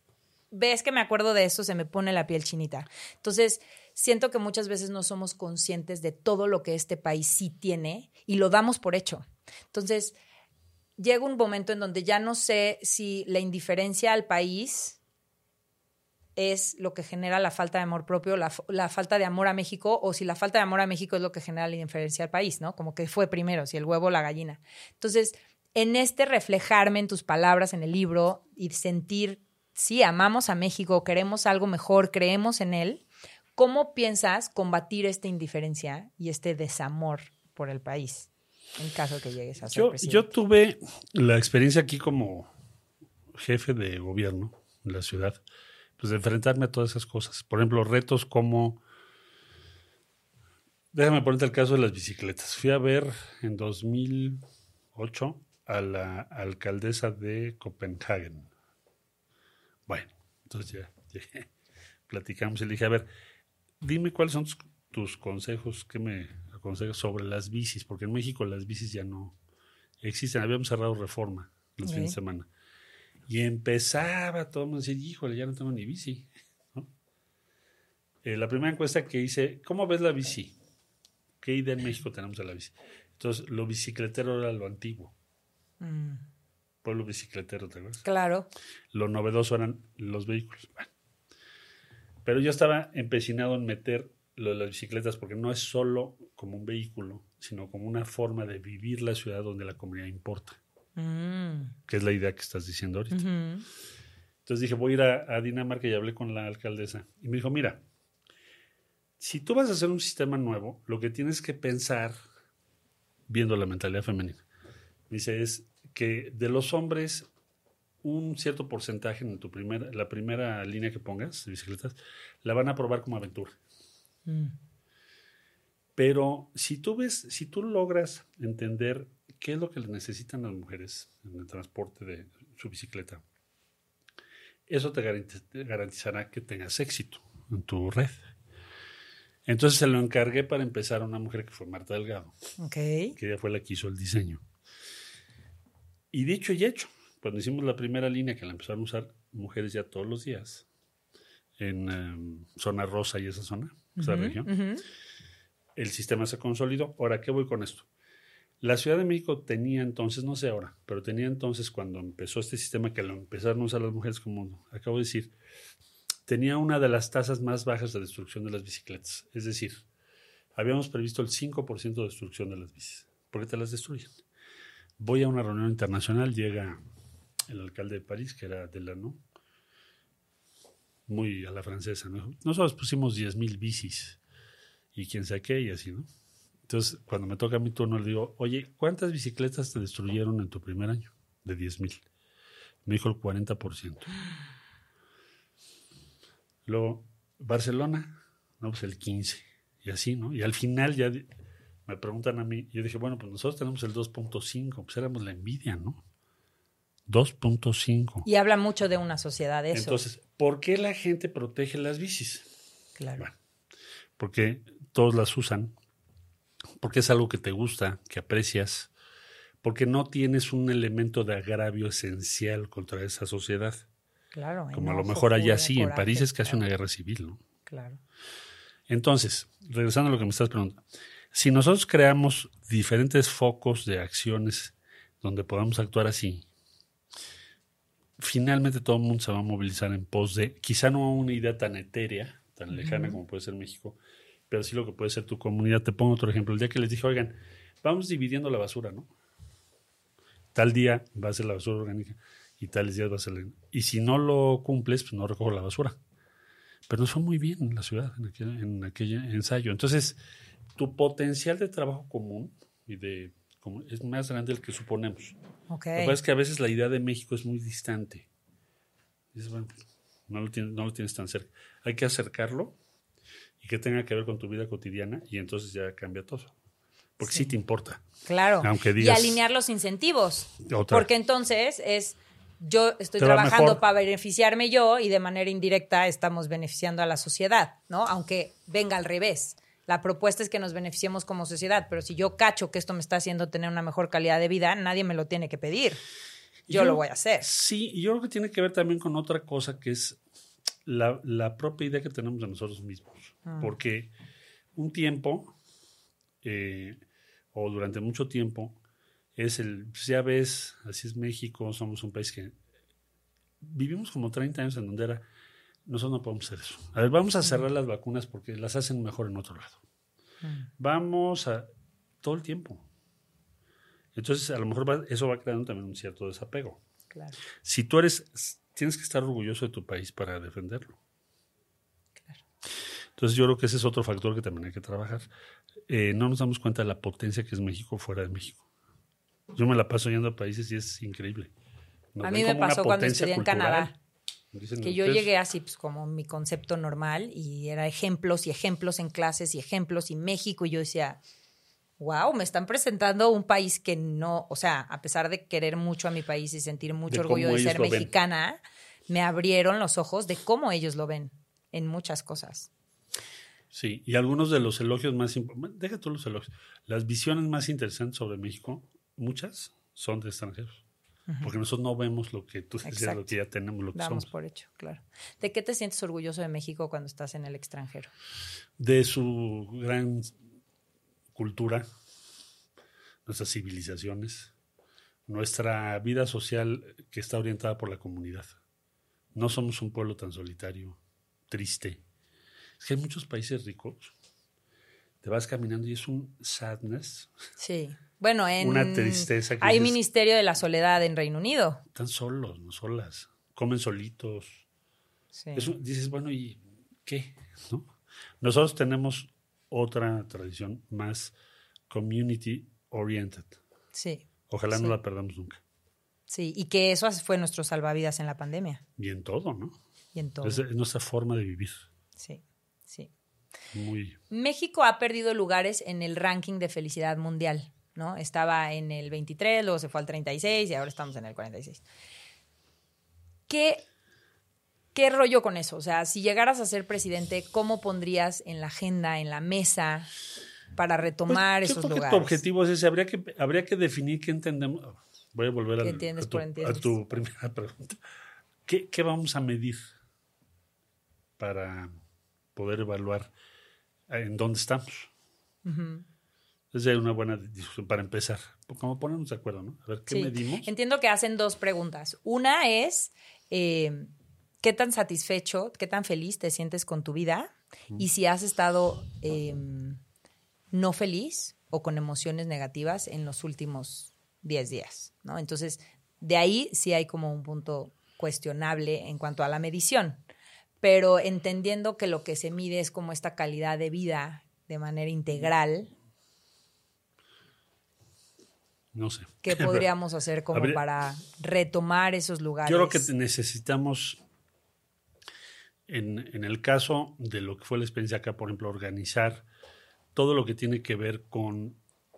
ves que me acuerdo de eso, se me pone la piel chinita. Entonces, siento que muchas veces no somos conscientes de todo lo que este país sí tiene y lo damos por hecho. Entonces, llega un momento en donde ya no sé si la indiferencia al país es lo que genera la falta de amor propio, la, falta de amor a México, o si la falta de amor a México es lo que genera la indiferencia al país, ¿no? Como que fue primero, si el huevo o la gallina. Entonces, en este reflejarme en tus palabras en el libro y sentir, sí, amamos a México, queremos algo mejor, creemos en él, ¿cómo piensas combatir esta indiferencia y este desamor por el país en caso que llegues a ser Yo, presidente? yo tuve la experiencia aquí como jefe de gobierno en la ciudad, pues enfrentarme a todas esas cosas. Por ejemplo, retos como... Déjame ponerte el caso de las bicicletas. Fui a ver en 2008 a la alcaldesa de Copenhagen. Bueno, entonces ya llegué, platicamos y le dije, a ver, dime cuáles son tus, tus consejos, qué me aconsejas sobre las bicis, porque en México las bicis ya no existen. Habíamos cerrado reforma los fines de semana. Y empezaba todo el mundo a decir, híjole, ya no tengo ni bici. ¿no? eh, la primera encuesta que hice, ¿cómo ves la bici? ¿Qué idea en México tenemos de la bici? Entonces, lo bicicletero era lo antiguo. Mm, Pueblo bicicletero, ¿te acuerdas? claro. Lo novedoso eran los vehículos. Bueno. Pero yo estaba empecinado en meter lo de las bicicletas porque no es solo como un vehículo, sino como una forma de vivir la ciudad donde la comunidad importa, Mm, que es la idea que estás diciendo ahorita. ujú. Entonces dije, voy a ir a, a Dinamarca y hablé con la alcaldesa. Y me dijo, mira, si tú vas a hacer un sistema nuevo, lo que tienes que pensar, viendo la mentalidad femenina, dice, es que de los hombres, un cierto porcentaje en tu primer, la primera línea que pongas de bicicletas, la van a probar como aventura. Mm, Pero si tú ves, si tú logras entender qué es lo que necesitan las mujeres en el transporte de su bicicleta, eso te garanti- te garantizará que tengas éxito en tu red. Entonces se lo encargué para empezar a una mujer que fue Marta Delgado, Ok. que ella fue la que hizo el diseño. Y dicho y hecho, cuando hicimos la primera línea que la empezaron a usar mujeres ya todos los días, en em, zona rosa y esa zona, esa región, el sistema se consolidó. Ahora, ¿qué voy con esto? La Ciudad de México tenía entonces, no sé ahora, pero tenía entonces cuando empezó este sistema que lo empezaron a usar las mujeres, como acabo de decir, tenía una de las tasas más bajas de destrucción de las bicicletas. Es decir, habíamos previsto el 5% de destrucción de las bicis. ¿Por qué te las destruyen? Voy a una reunión internacional, llega el alcalde de París, que era Delano, muy a la francesa, ¿no? Nosotros pusimos 10.000 bicis y quién sabe qué y así, ¿no? Entonces, cuando me toca mi turno, le digo, oye, ¿cuántas bicicletas te destruyeron en tu primer año? De 10.000. Me dijo el 40%. Luego, Barcelona, no, pues el 15%. Y así, ¿no? Y al final ya me preguntan a mí, yo dije, bueno, pues nosotros tenemos el 2.5, pues éramos la envidia, ¿no? 2.5. Y habla mucho de una sociedad eso. Entonces, ¿por qué la gente protege las bicis? claro. Bueno, porque todos las usan, porque es algo que te gusta, que aprecias, porque no tienes un elemento de agravio esencial contra esa sociedad. claro. Como a lo mejor allá sí, en París es casi claro, una guerra civil, ¿no? Claro. Entonces, regresando a lo que me estás preguntando, si nosotros creamos diferentes focos de acciones donde podamos actuar así, finalmente todo el mundo se va a movilizar en pos de, quizá no una idea tan etérea, tan lejana como puede ser México, pero sí lo que puede ser tu comunidad. Te pongo otro ejemplo. El día que les dije, oigan, vamos dividiendo la basura, ¿no? Tal día va a ser la basura orgánica y tales días va a ser... la- Y si no lo cumples, pues no recojo la basura pero nos fue muy bien en la ciudad, en aquel, en aquel ensayo. Entonces, tu potencial de trabajo común y de como es más grande del que suponemos. Ok. Lo que pasa es que a veces la idea de México es muy distante. Dices, bueno, no lo, tienes, no lo tienes tan cerca. Hay que acercarlo y que tenga que ver con tu vida cotidiana y entonces ya cambia todo. Porque sí, Sí. te importa. Claro. Aunque y digas- alinear los incentivos. Otra. Porque entonces es, yo estoy trabajando mejor. para beneficiarme yo y de manera indirecta estamos beneficiando a la sociedad, ¿no? Aunque venga al revés. La propuesta es que nos beneficiemos como sociedad, pero si yo cacho que esto me está haciendo tener una mejor calidad de vida, nadie me lo tiene que pedir. Yo, lo voy a hacer. Sí, y yo creo que tiene que ver también con otra cosa que es la, la propia idea que tenemos de nosotros mismos. Ah. Porque un tiempo, eh, o durante mucho tiempo, es el, pues ya ves, así es México, somos un país que vivimos como 30 años en donde era, nosotros no podemos hacer eso. A ver, vamos a cerrar las vacunas porque las hacen mejor en otro lado. Mm. Vamos a todo el tiempo. Entonces, a lo mejor va- eso va creando también un cierto desapego. Claro. Si tú eres, tienes que estar orgulloso de tu país para defenderlo. Claro. Entonces yo creo que ese es otro factor que también hay que trabajar. Eh, no nos damos cuenta de la potencia que es México fuera de México. Yo me la paso yendo a países y es increíble. Nos a mí me pasó cuando estudié en. Canadá. Dicen que yo ustedes, llegué así, pues como mi concepto normal, y era ejemplos y ejemplos en clases y ejemplos y México, y yo decía, wow, me están presentando un país que no, o sea, a pesar de querer mucho a mi país y sentir mucho De orgullo de ser ven. mexicana, me abrieron los ojos de cómo ellos lo ven en muchas cosas. Sí, y algunos de los elogios más importantes, deja tú los elogios, las visiones más interesantes sobre México, muchas son de extranjeros. Porque nosotros no vemos lo que tú decías, lo que ya tenemos, lo que Damos somos. por hecho, claro. ¿De qué te sientes orgulloso de México cuando estás en el extranjero? De su gran cultura, nuestras civilizaciones, nuestra vida social que está orientada por la comunidad. No somos un pueblo tan solitario, triste. Es que hay muchos países ricos. Te vas caminando y es un sadness. Sí. Bueno, en, Una tristeza que hay dices- Ministerio de la Soledad en Reino Unido. Están solos, no solas. Comen solitos. Sí. Eso, dices, bueno, ¿y qué? ¿No? Nosotros tenemos otra tradición más community oriented. sí, Ojalá Sí. no la perdamos nunca. sí. Y que eso fue nuestro salvavidas en la pandemia Y en todo, ¿no? y en todo. Es, es nuestra forma de vivir. Sí, sí. Muy. México ha perdido lugares en el ranking de felicidad mundial, ¿no? Estaba en el 23, luego se fue al 36 y ahora estamos en el 46. ¿Qué, qué rollo con eso? O sea, si llegaras a ser presidente, ¿cómo pondrías en la agenda, en la mesa, para retomar Pues, yo esos creo que lugares? tu objetivo es ese. Habría que, habría que definir qué entendemos. Voy a volver ¿Qué al- entiendes a, tu, a tu primera pregunta. ¿Qué, qué vamos a medir para poder evaluar en dónde estamos? Ujú. Esa es una buena discusión para empezar. Como ponernos de acuerdo, ¿no? A ver, ¿qué Sí. medimos? Entiendo que hacen dos preguntas. Una es, eh, ¿qué tan satisfecho, qué tan feliz te sientes con tu vida? Y si has estado eh, no feliz o con emociones negativas en los últimos 10 días, ¿no? Entonces, de ahí sí hay como un punto cuestionable en cuanto a la medición, pero entendiendo que lo que se mide es como esta calidad de vida de manera integral, No sé. ¿qué podríamos hacer como Habría- para retomar esos lugares? Yo creo que necesitamos, en, en el caso de lo que fue la experiencia acá, por ejemplo, organizar todo lo que tiene que ver con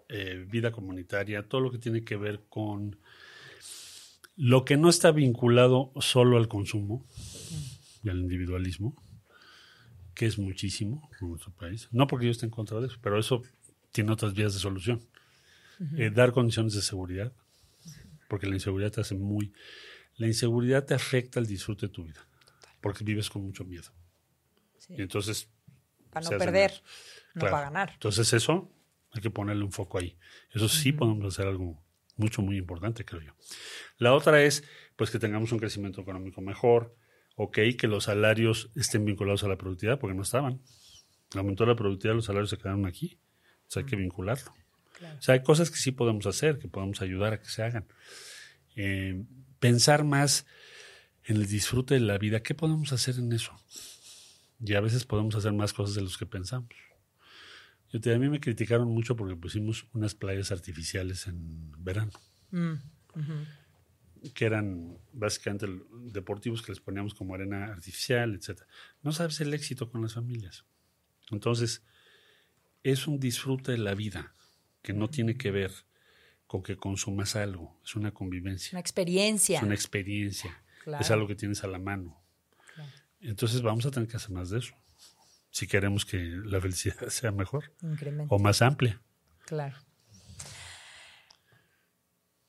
eh, vida comunitaria, todo lo que tiene que ver con lo que no está vinculado solo al consumo y al individualismo, que es muchísimo en nuestro país. No porque yo esté en contra de eso, pero eso tiene otras vías de solución. Eh, dar condiciones de seguridad, porque la inseguridad te hace muy... La inseguridad te afecta el disfrute de tu vida, porque vives con mucho miedo. Sí. Y entonces... para no perder, no Claro. para ganar. Entonces eso hay que ponerle un foco ahí. Eso sí podemos hacer algo mucho, muy importante, creo yo. La otra es, pues, que tengamos un crecimiento económico mejor, ok, que los salarios estén vinculados a la productividad, porque no estaban. Aumentó la productividad, los salarios se quedaron aquí. Entonces hay que vincularlo. Claro. O sea, hay cosas que sí podemos hacer, que podemos ayudar a que se hagan. Eh, pensar más en el disfrute de la vida. ¿Qué podemos hacer en eso? Y a veces podemos hacer más cosas de los que pensamos. Yo te- a mí me criticaron mucho porque pusimos unas playas artificiales en verano, Mm, ujú. Que eran básicamente deportivos que les poníamos como arena artificial, etc. No sabes el éxito con las familias. Entonces, es un disfrute de la vida que no tiene que ver con que consumas algo, es una convivencia. Una experiencia. Es una experiencia. Claro. Es algo que tienes a la mano. Claro. Entonces vamos a tener que hacer más de eso. Si queremos que la felicidad sea mejor Incremento. o más amplia. Claro.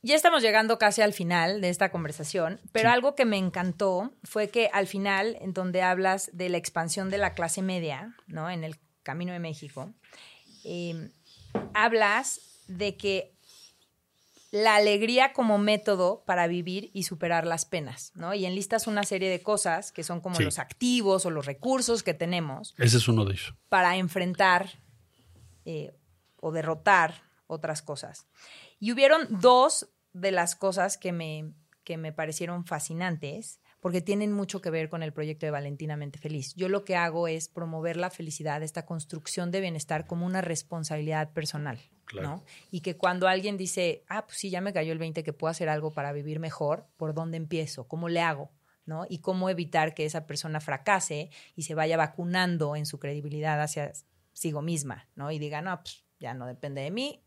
Ya estamos llegando casi al final de esta conversación, pero Sí. algo que me encantó fue que al final, en donde hablas de la expansión de la clase media, ¿no? En el Camino de México, eh, hablas de que la alegría como método para vivir y superar las penas, ¿no? Y enlistas una serie de cosas que son como Sí. los activos o los recursos que tenemos Ese es uno de ellos. para enfrentar eh, o derrotar otras cosas. Y hubieron dos de las cosas que me, que me parecieron fascinantes, porque tienen mucho que ver con el proyecto de Valentinamente Feliz. Yo lo que hago es promover la felicidad, esta construcción de bienestar como una responsabilidad personal. Claro. ¿no? Y que cuando alguien dice, ah, pues sí, ya me cayó el 20 que puedo hacer algo para vivir mejor, ¿por dónde empiezo? ¿Cómo le hago? ¿no? Y cómo evitar que esa persona fracase y se vaya vacunando en su credibilidad hacia sigo misma, ¿no? Y diga, no, pues ya no depende de mí,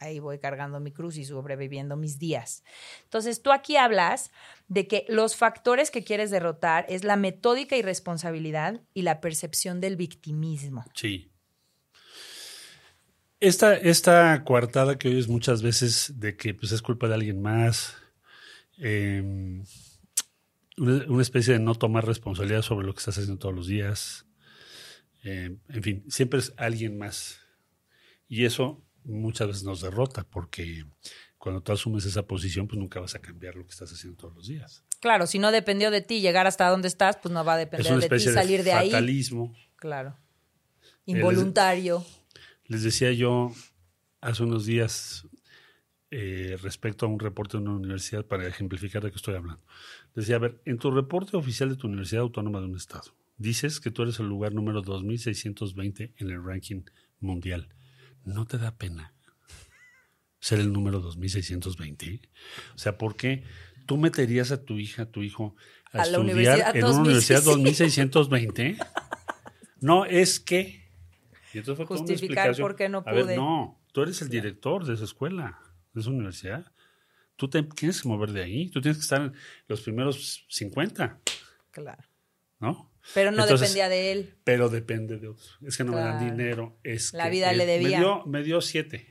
ahí voy cargando mi cruz y sobreviviendo mis días. Entonces, tú aquí hablas de que los factores que quieres derrotar es la metódica y responsabilidad y la percepción del victimismo. Sí. Esta, esta coartada que oyes muchas veces de que pues, es culpa de alguien más, eh, una especie de no tomar responsabilidad sobre lo que estás haciendo todos los días. Eh, en fin, siempre es alguien más. Y eso muchas veces nos derrota porque cuando tú asumes esa posición, pues nunca vas a cambiar lo que estás haciendo todos los días. Claro, si no dependió de ti llegar hasta donde estás, pues no va a depender de ti salir de de, ahí. fatalismo. Claro. Involuntario. Les decía yo hace unos días eh, respecto a un reporte de una universidad para ejemplificar de qué estoy hablando. Decía, a ver, en tu reporte oficial de tu Universidad Autónoma de un Estado, dices que tú eres el lugar número 2620 en el ranking mundial. ¿No te da pena ser el número 2620? O sea, ¿por qué tú meterías a tu hija, a tu hijo a, estudiar en una universidad 2600? 2620? No, es que... Y entonces fue toda una Justificar por qué no A ver, pude. no, tú eres el director de esa escuela, de esa universidad. Tú te tienes que mover de ahí. Tú tienes que estar en los primeros 50, Claro. ¿no? Pero no Entonces, dependía de él. Pero depende de otros. Es que no me dan dinero. Es La que vida le debía. Me dio, me dio siete.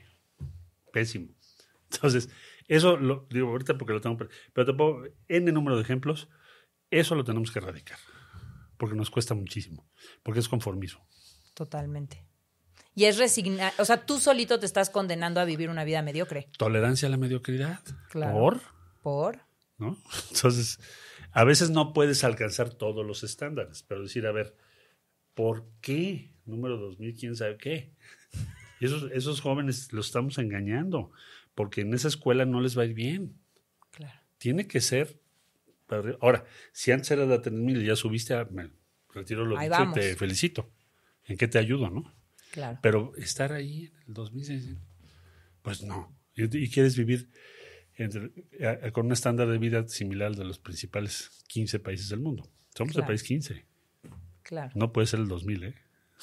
Pésimo. Entonces, eso lo digo ahorita porque lo tengo. Pero puedo. N número de ejemplos. Eso lo tenemos que erradicar. Porque nos cuesta muchísimo. Porque es conformismo. Totalmente. Y es resignar, o sea, tú solito te estás condenando a vivir una vida mediocre. Tolerancia a la mediocridad. Claro. Por. ¿Por? ¿no? Entonces, a veces no puedes alcanzar todos los estándares, pero decir, a ver, ¿por qué? Número 2000, quién sabe qué. Y esos, esos jóvenes los estamos engañando, porque en esa escuela no les va a ir bien. Claro. Tiene que ser. Ahora, si antes era de 3000 y ya subiste, a- me retiro lo dicho y te felicito. ¿En qué te ayudo, no? Claro. Pero estar ahí en el 2006, pues no. Y, y quieres vivir entre- a- a- con un estándar de vida similar al de los principales 15 países del mundo. Somos Claro. el país 15. Claro. No puede ser el 2000, ¿eh? O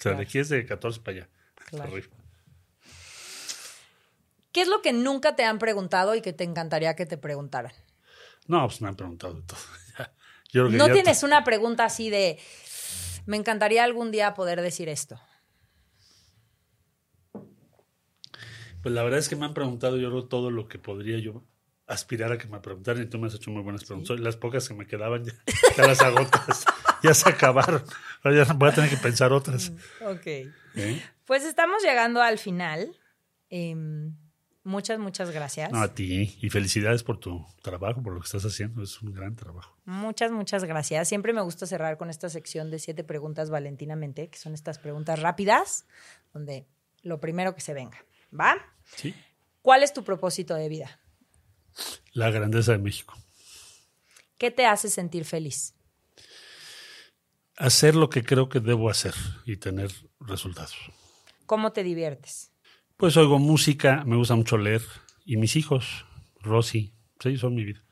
sea, Claro. de aquí es de 14 para allá. Claro. ¿Qué es lo que nunca te han preguntado y que te encantaría que te preguntaran? No, pues me han preguntado de todo. Ya. Yo creo que No tienes una pregunta así de, me encantaría algún día poder decir esto. Pues la verdad es que me han preguntado yo todo lo que podría yo aspirar a que me preguntaran y tú me has hecho muy buenas preguntas. Las pocas que me quedaban ya, ya las agotas, ya se acabaron. Ahora ya voy a tener que pensar otras. Ok. ¿Eh? Pues estamos llegando al final. Em, muchas, muchas gracias. No, a ti. Y felicidades por tu trabajo, por lo que estás haciendo. Es un gran trabajo. Muchas, muchas gracias. Siempre me gusta cerrar con esta sección de siete preguntas valentinamente, que son estas preguntas rápidas, donde lo primero que se venga. ¿Va? Sí. ¿Cuál es tu propósito de vida? La grandeza de México. ¿Qué te hace sentir feliz? Hacer lo que creo que debo hacer y tener resultados. ¿Cómo te diviertes? Pues oigo música, me gusta mucho leer. Y mis hijos, Rosy, sí, son mi vida.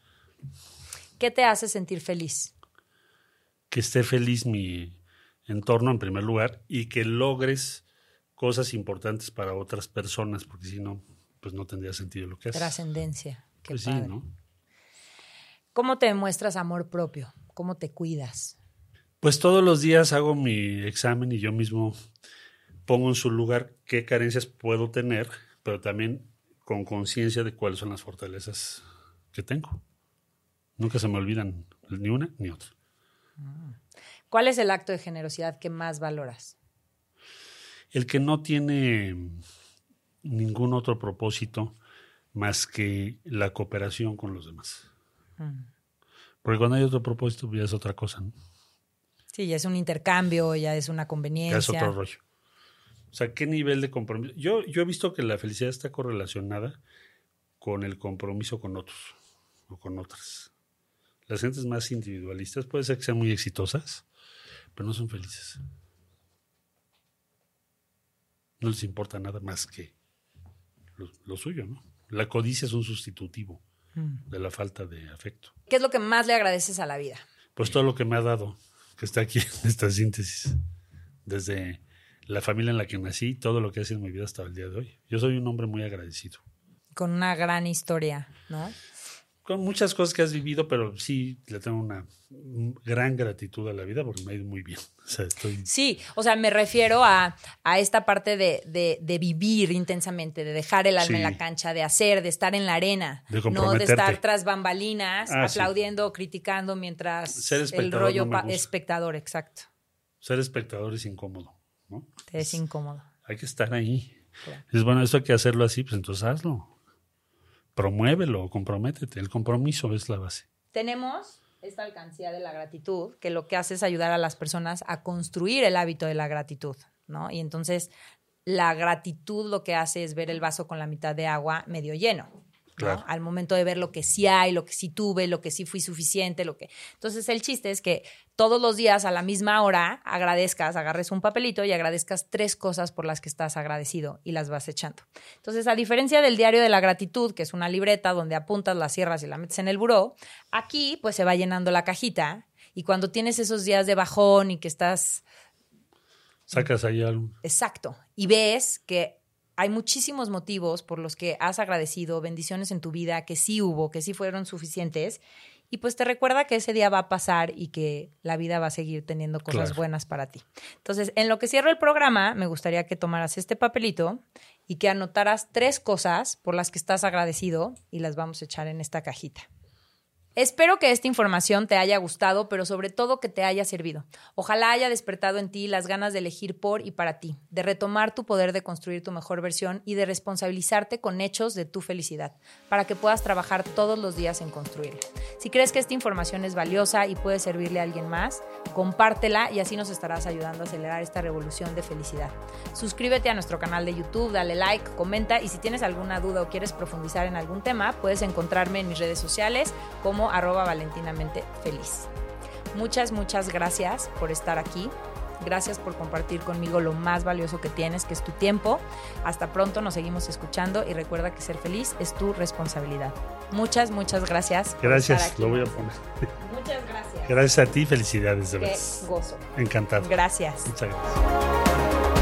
¿Qué te hace sentir feliz? Que esté feliz mi entorno en primer lugar y que logres cosas importantes para otras personas, porque si no, pues no tendría sentido lo que haces. Trascendencia. Qué Pues padre. sí, ¿no? ¿Cómo te demuestras amor propio? ¿Cómo te cuidas? Pues todos los días hago mi examen y yo mismo pongo en su lugar qué carencias puedo tener, pero también con conciencia de cuáles son las fortalezas que tengo. Nunca se me olvidan ni una ni otra. ¿Cuál es el acto de generosidad que más valoras? El que no tiene ningún otro propósito más que la cooperación con los demás. Porque cuando hay otro propósito, ya es otra cosa, ¿no? Sí, ya es un intercambio, ya es una Ya conveniencia. es otro rollo. O sea, ¿qué nivel de compromiso? Yo, yo he visto que la felicidad está correlacionada con el compromiso con otros o con otras. Las gentes más individualistas puede ser que sean muy exitosas, pero no son felices. No les importa nada más que lo, lo suyo, ¿no? La codicia es un sustitutivo Mm. de la falta de afecto. ¿Qué es lo que más le agradeces a la vida? Pues todo lo que me ha dado, que está aquí en esta síntesis, desde la familia en la que nací, todo lo que ha sido mi vida hasta el día de hoy. Yo soy un hombre muy agradecido. Con una gran historia, ¿no? Con muchas cosas que has vivido, pero sí le tengo una gran gratitud a la vida porque me ha ido muy bien. O sea, estoy... Sí, o sea, me refiero a, a esta parte de, de, de, vivir intensamente, de dejar el alma Sí. en la cancha, de hacer, de estar en la arena, De no de estar tras bambalinas, Ah, sí. aplaudiendo, criticando mientras Ser el rollo no espectador, exacto, Ser espectador es incómodo, ¿no? te es incómodo. Hay que estar ahí. Claro. Es bueno, esto hay que hacerlo así, pues entonces hazlo. Promuévelo, comprométete. El compromiso es la base. Tenemos esta alcancía de la gratitud, que lo que hace es ayudar a las personas a construir el hábito de la gratitud, ¿no? Y entonces la gratitud lo que hace es ver el vaso con la mitad de agua medio lleno. Al momento de ver lo que sí hay, lo que sí tuve, lo que sí fui suficiente, lo que. Entonces, el chiste es que todos los días a la misma hora agradezcas, agarres un papelito y agradezcas tres cosas por las que estás agradecido y las vas echando. Entonces, a diferencia del diario de la gratitud, que es una libreta donde apuntas las cierras y la metes en el buró, aquí pues se va llenando la cajita y cuando tienes esos días de bajón y que estás Sacas ahí algo. Exacto. Y ves que hay muchísimos motivos por los que has agradecido, bendiciones en tu vida, que sí hubo, que sí fueron suficientes. Y pues te recuerda que ese día va a pasar y que la vida va a seguir teniendo cosas Claro. buenas para ti. Entonces, en lo que cierro el programa, me gustaría que tomaras este papelito y que anotaras tres cosas por las que estás agradecido y las vamos a echar en esta cajita. Espero que esta información te haya gustado, pero sobre todo que te haya servido. Ojalá haya despertado en ti las ganas de elegir por y para ti, de retomar tu poder de construir tu mejor versión y de responsabilizarte con hechos de tu felicidad, para que puedas trabajar todos los días en construirla. Si crees que esta información es valiosa y puede servirle a alguien más, compártela y así nos estarás ayudando a acelerar esta revolución de felicidad. Suscríbete a nuestro canal de YouTube, dale like, comenta y si tienes alguna duda o quieres profundizar en algún tema, puedes encontrarme en mis redes sociales como arroba valentinamente feliz. Muchas, muchas gracias por estar aquí. Gracias por compartir conmigo lo más valioso que tienes, que es tu tiempo. Hasta pronto, nos seguimos escuchando y recuerda que ser feliz es tu responsabilidad. Muchas, muchas gracias. Gracias, lo voy a poner. Muchas gracias. Gracias a ti, felicidades de Qué gozo. Encantado. Gracias. Muchas gracias.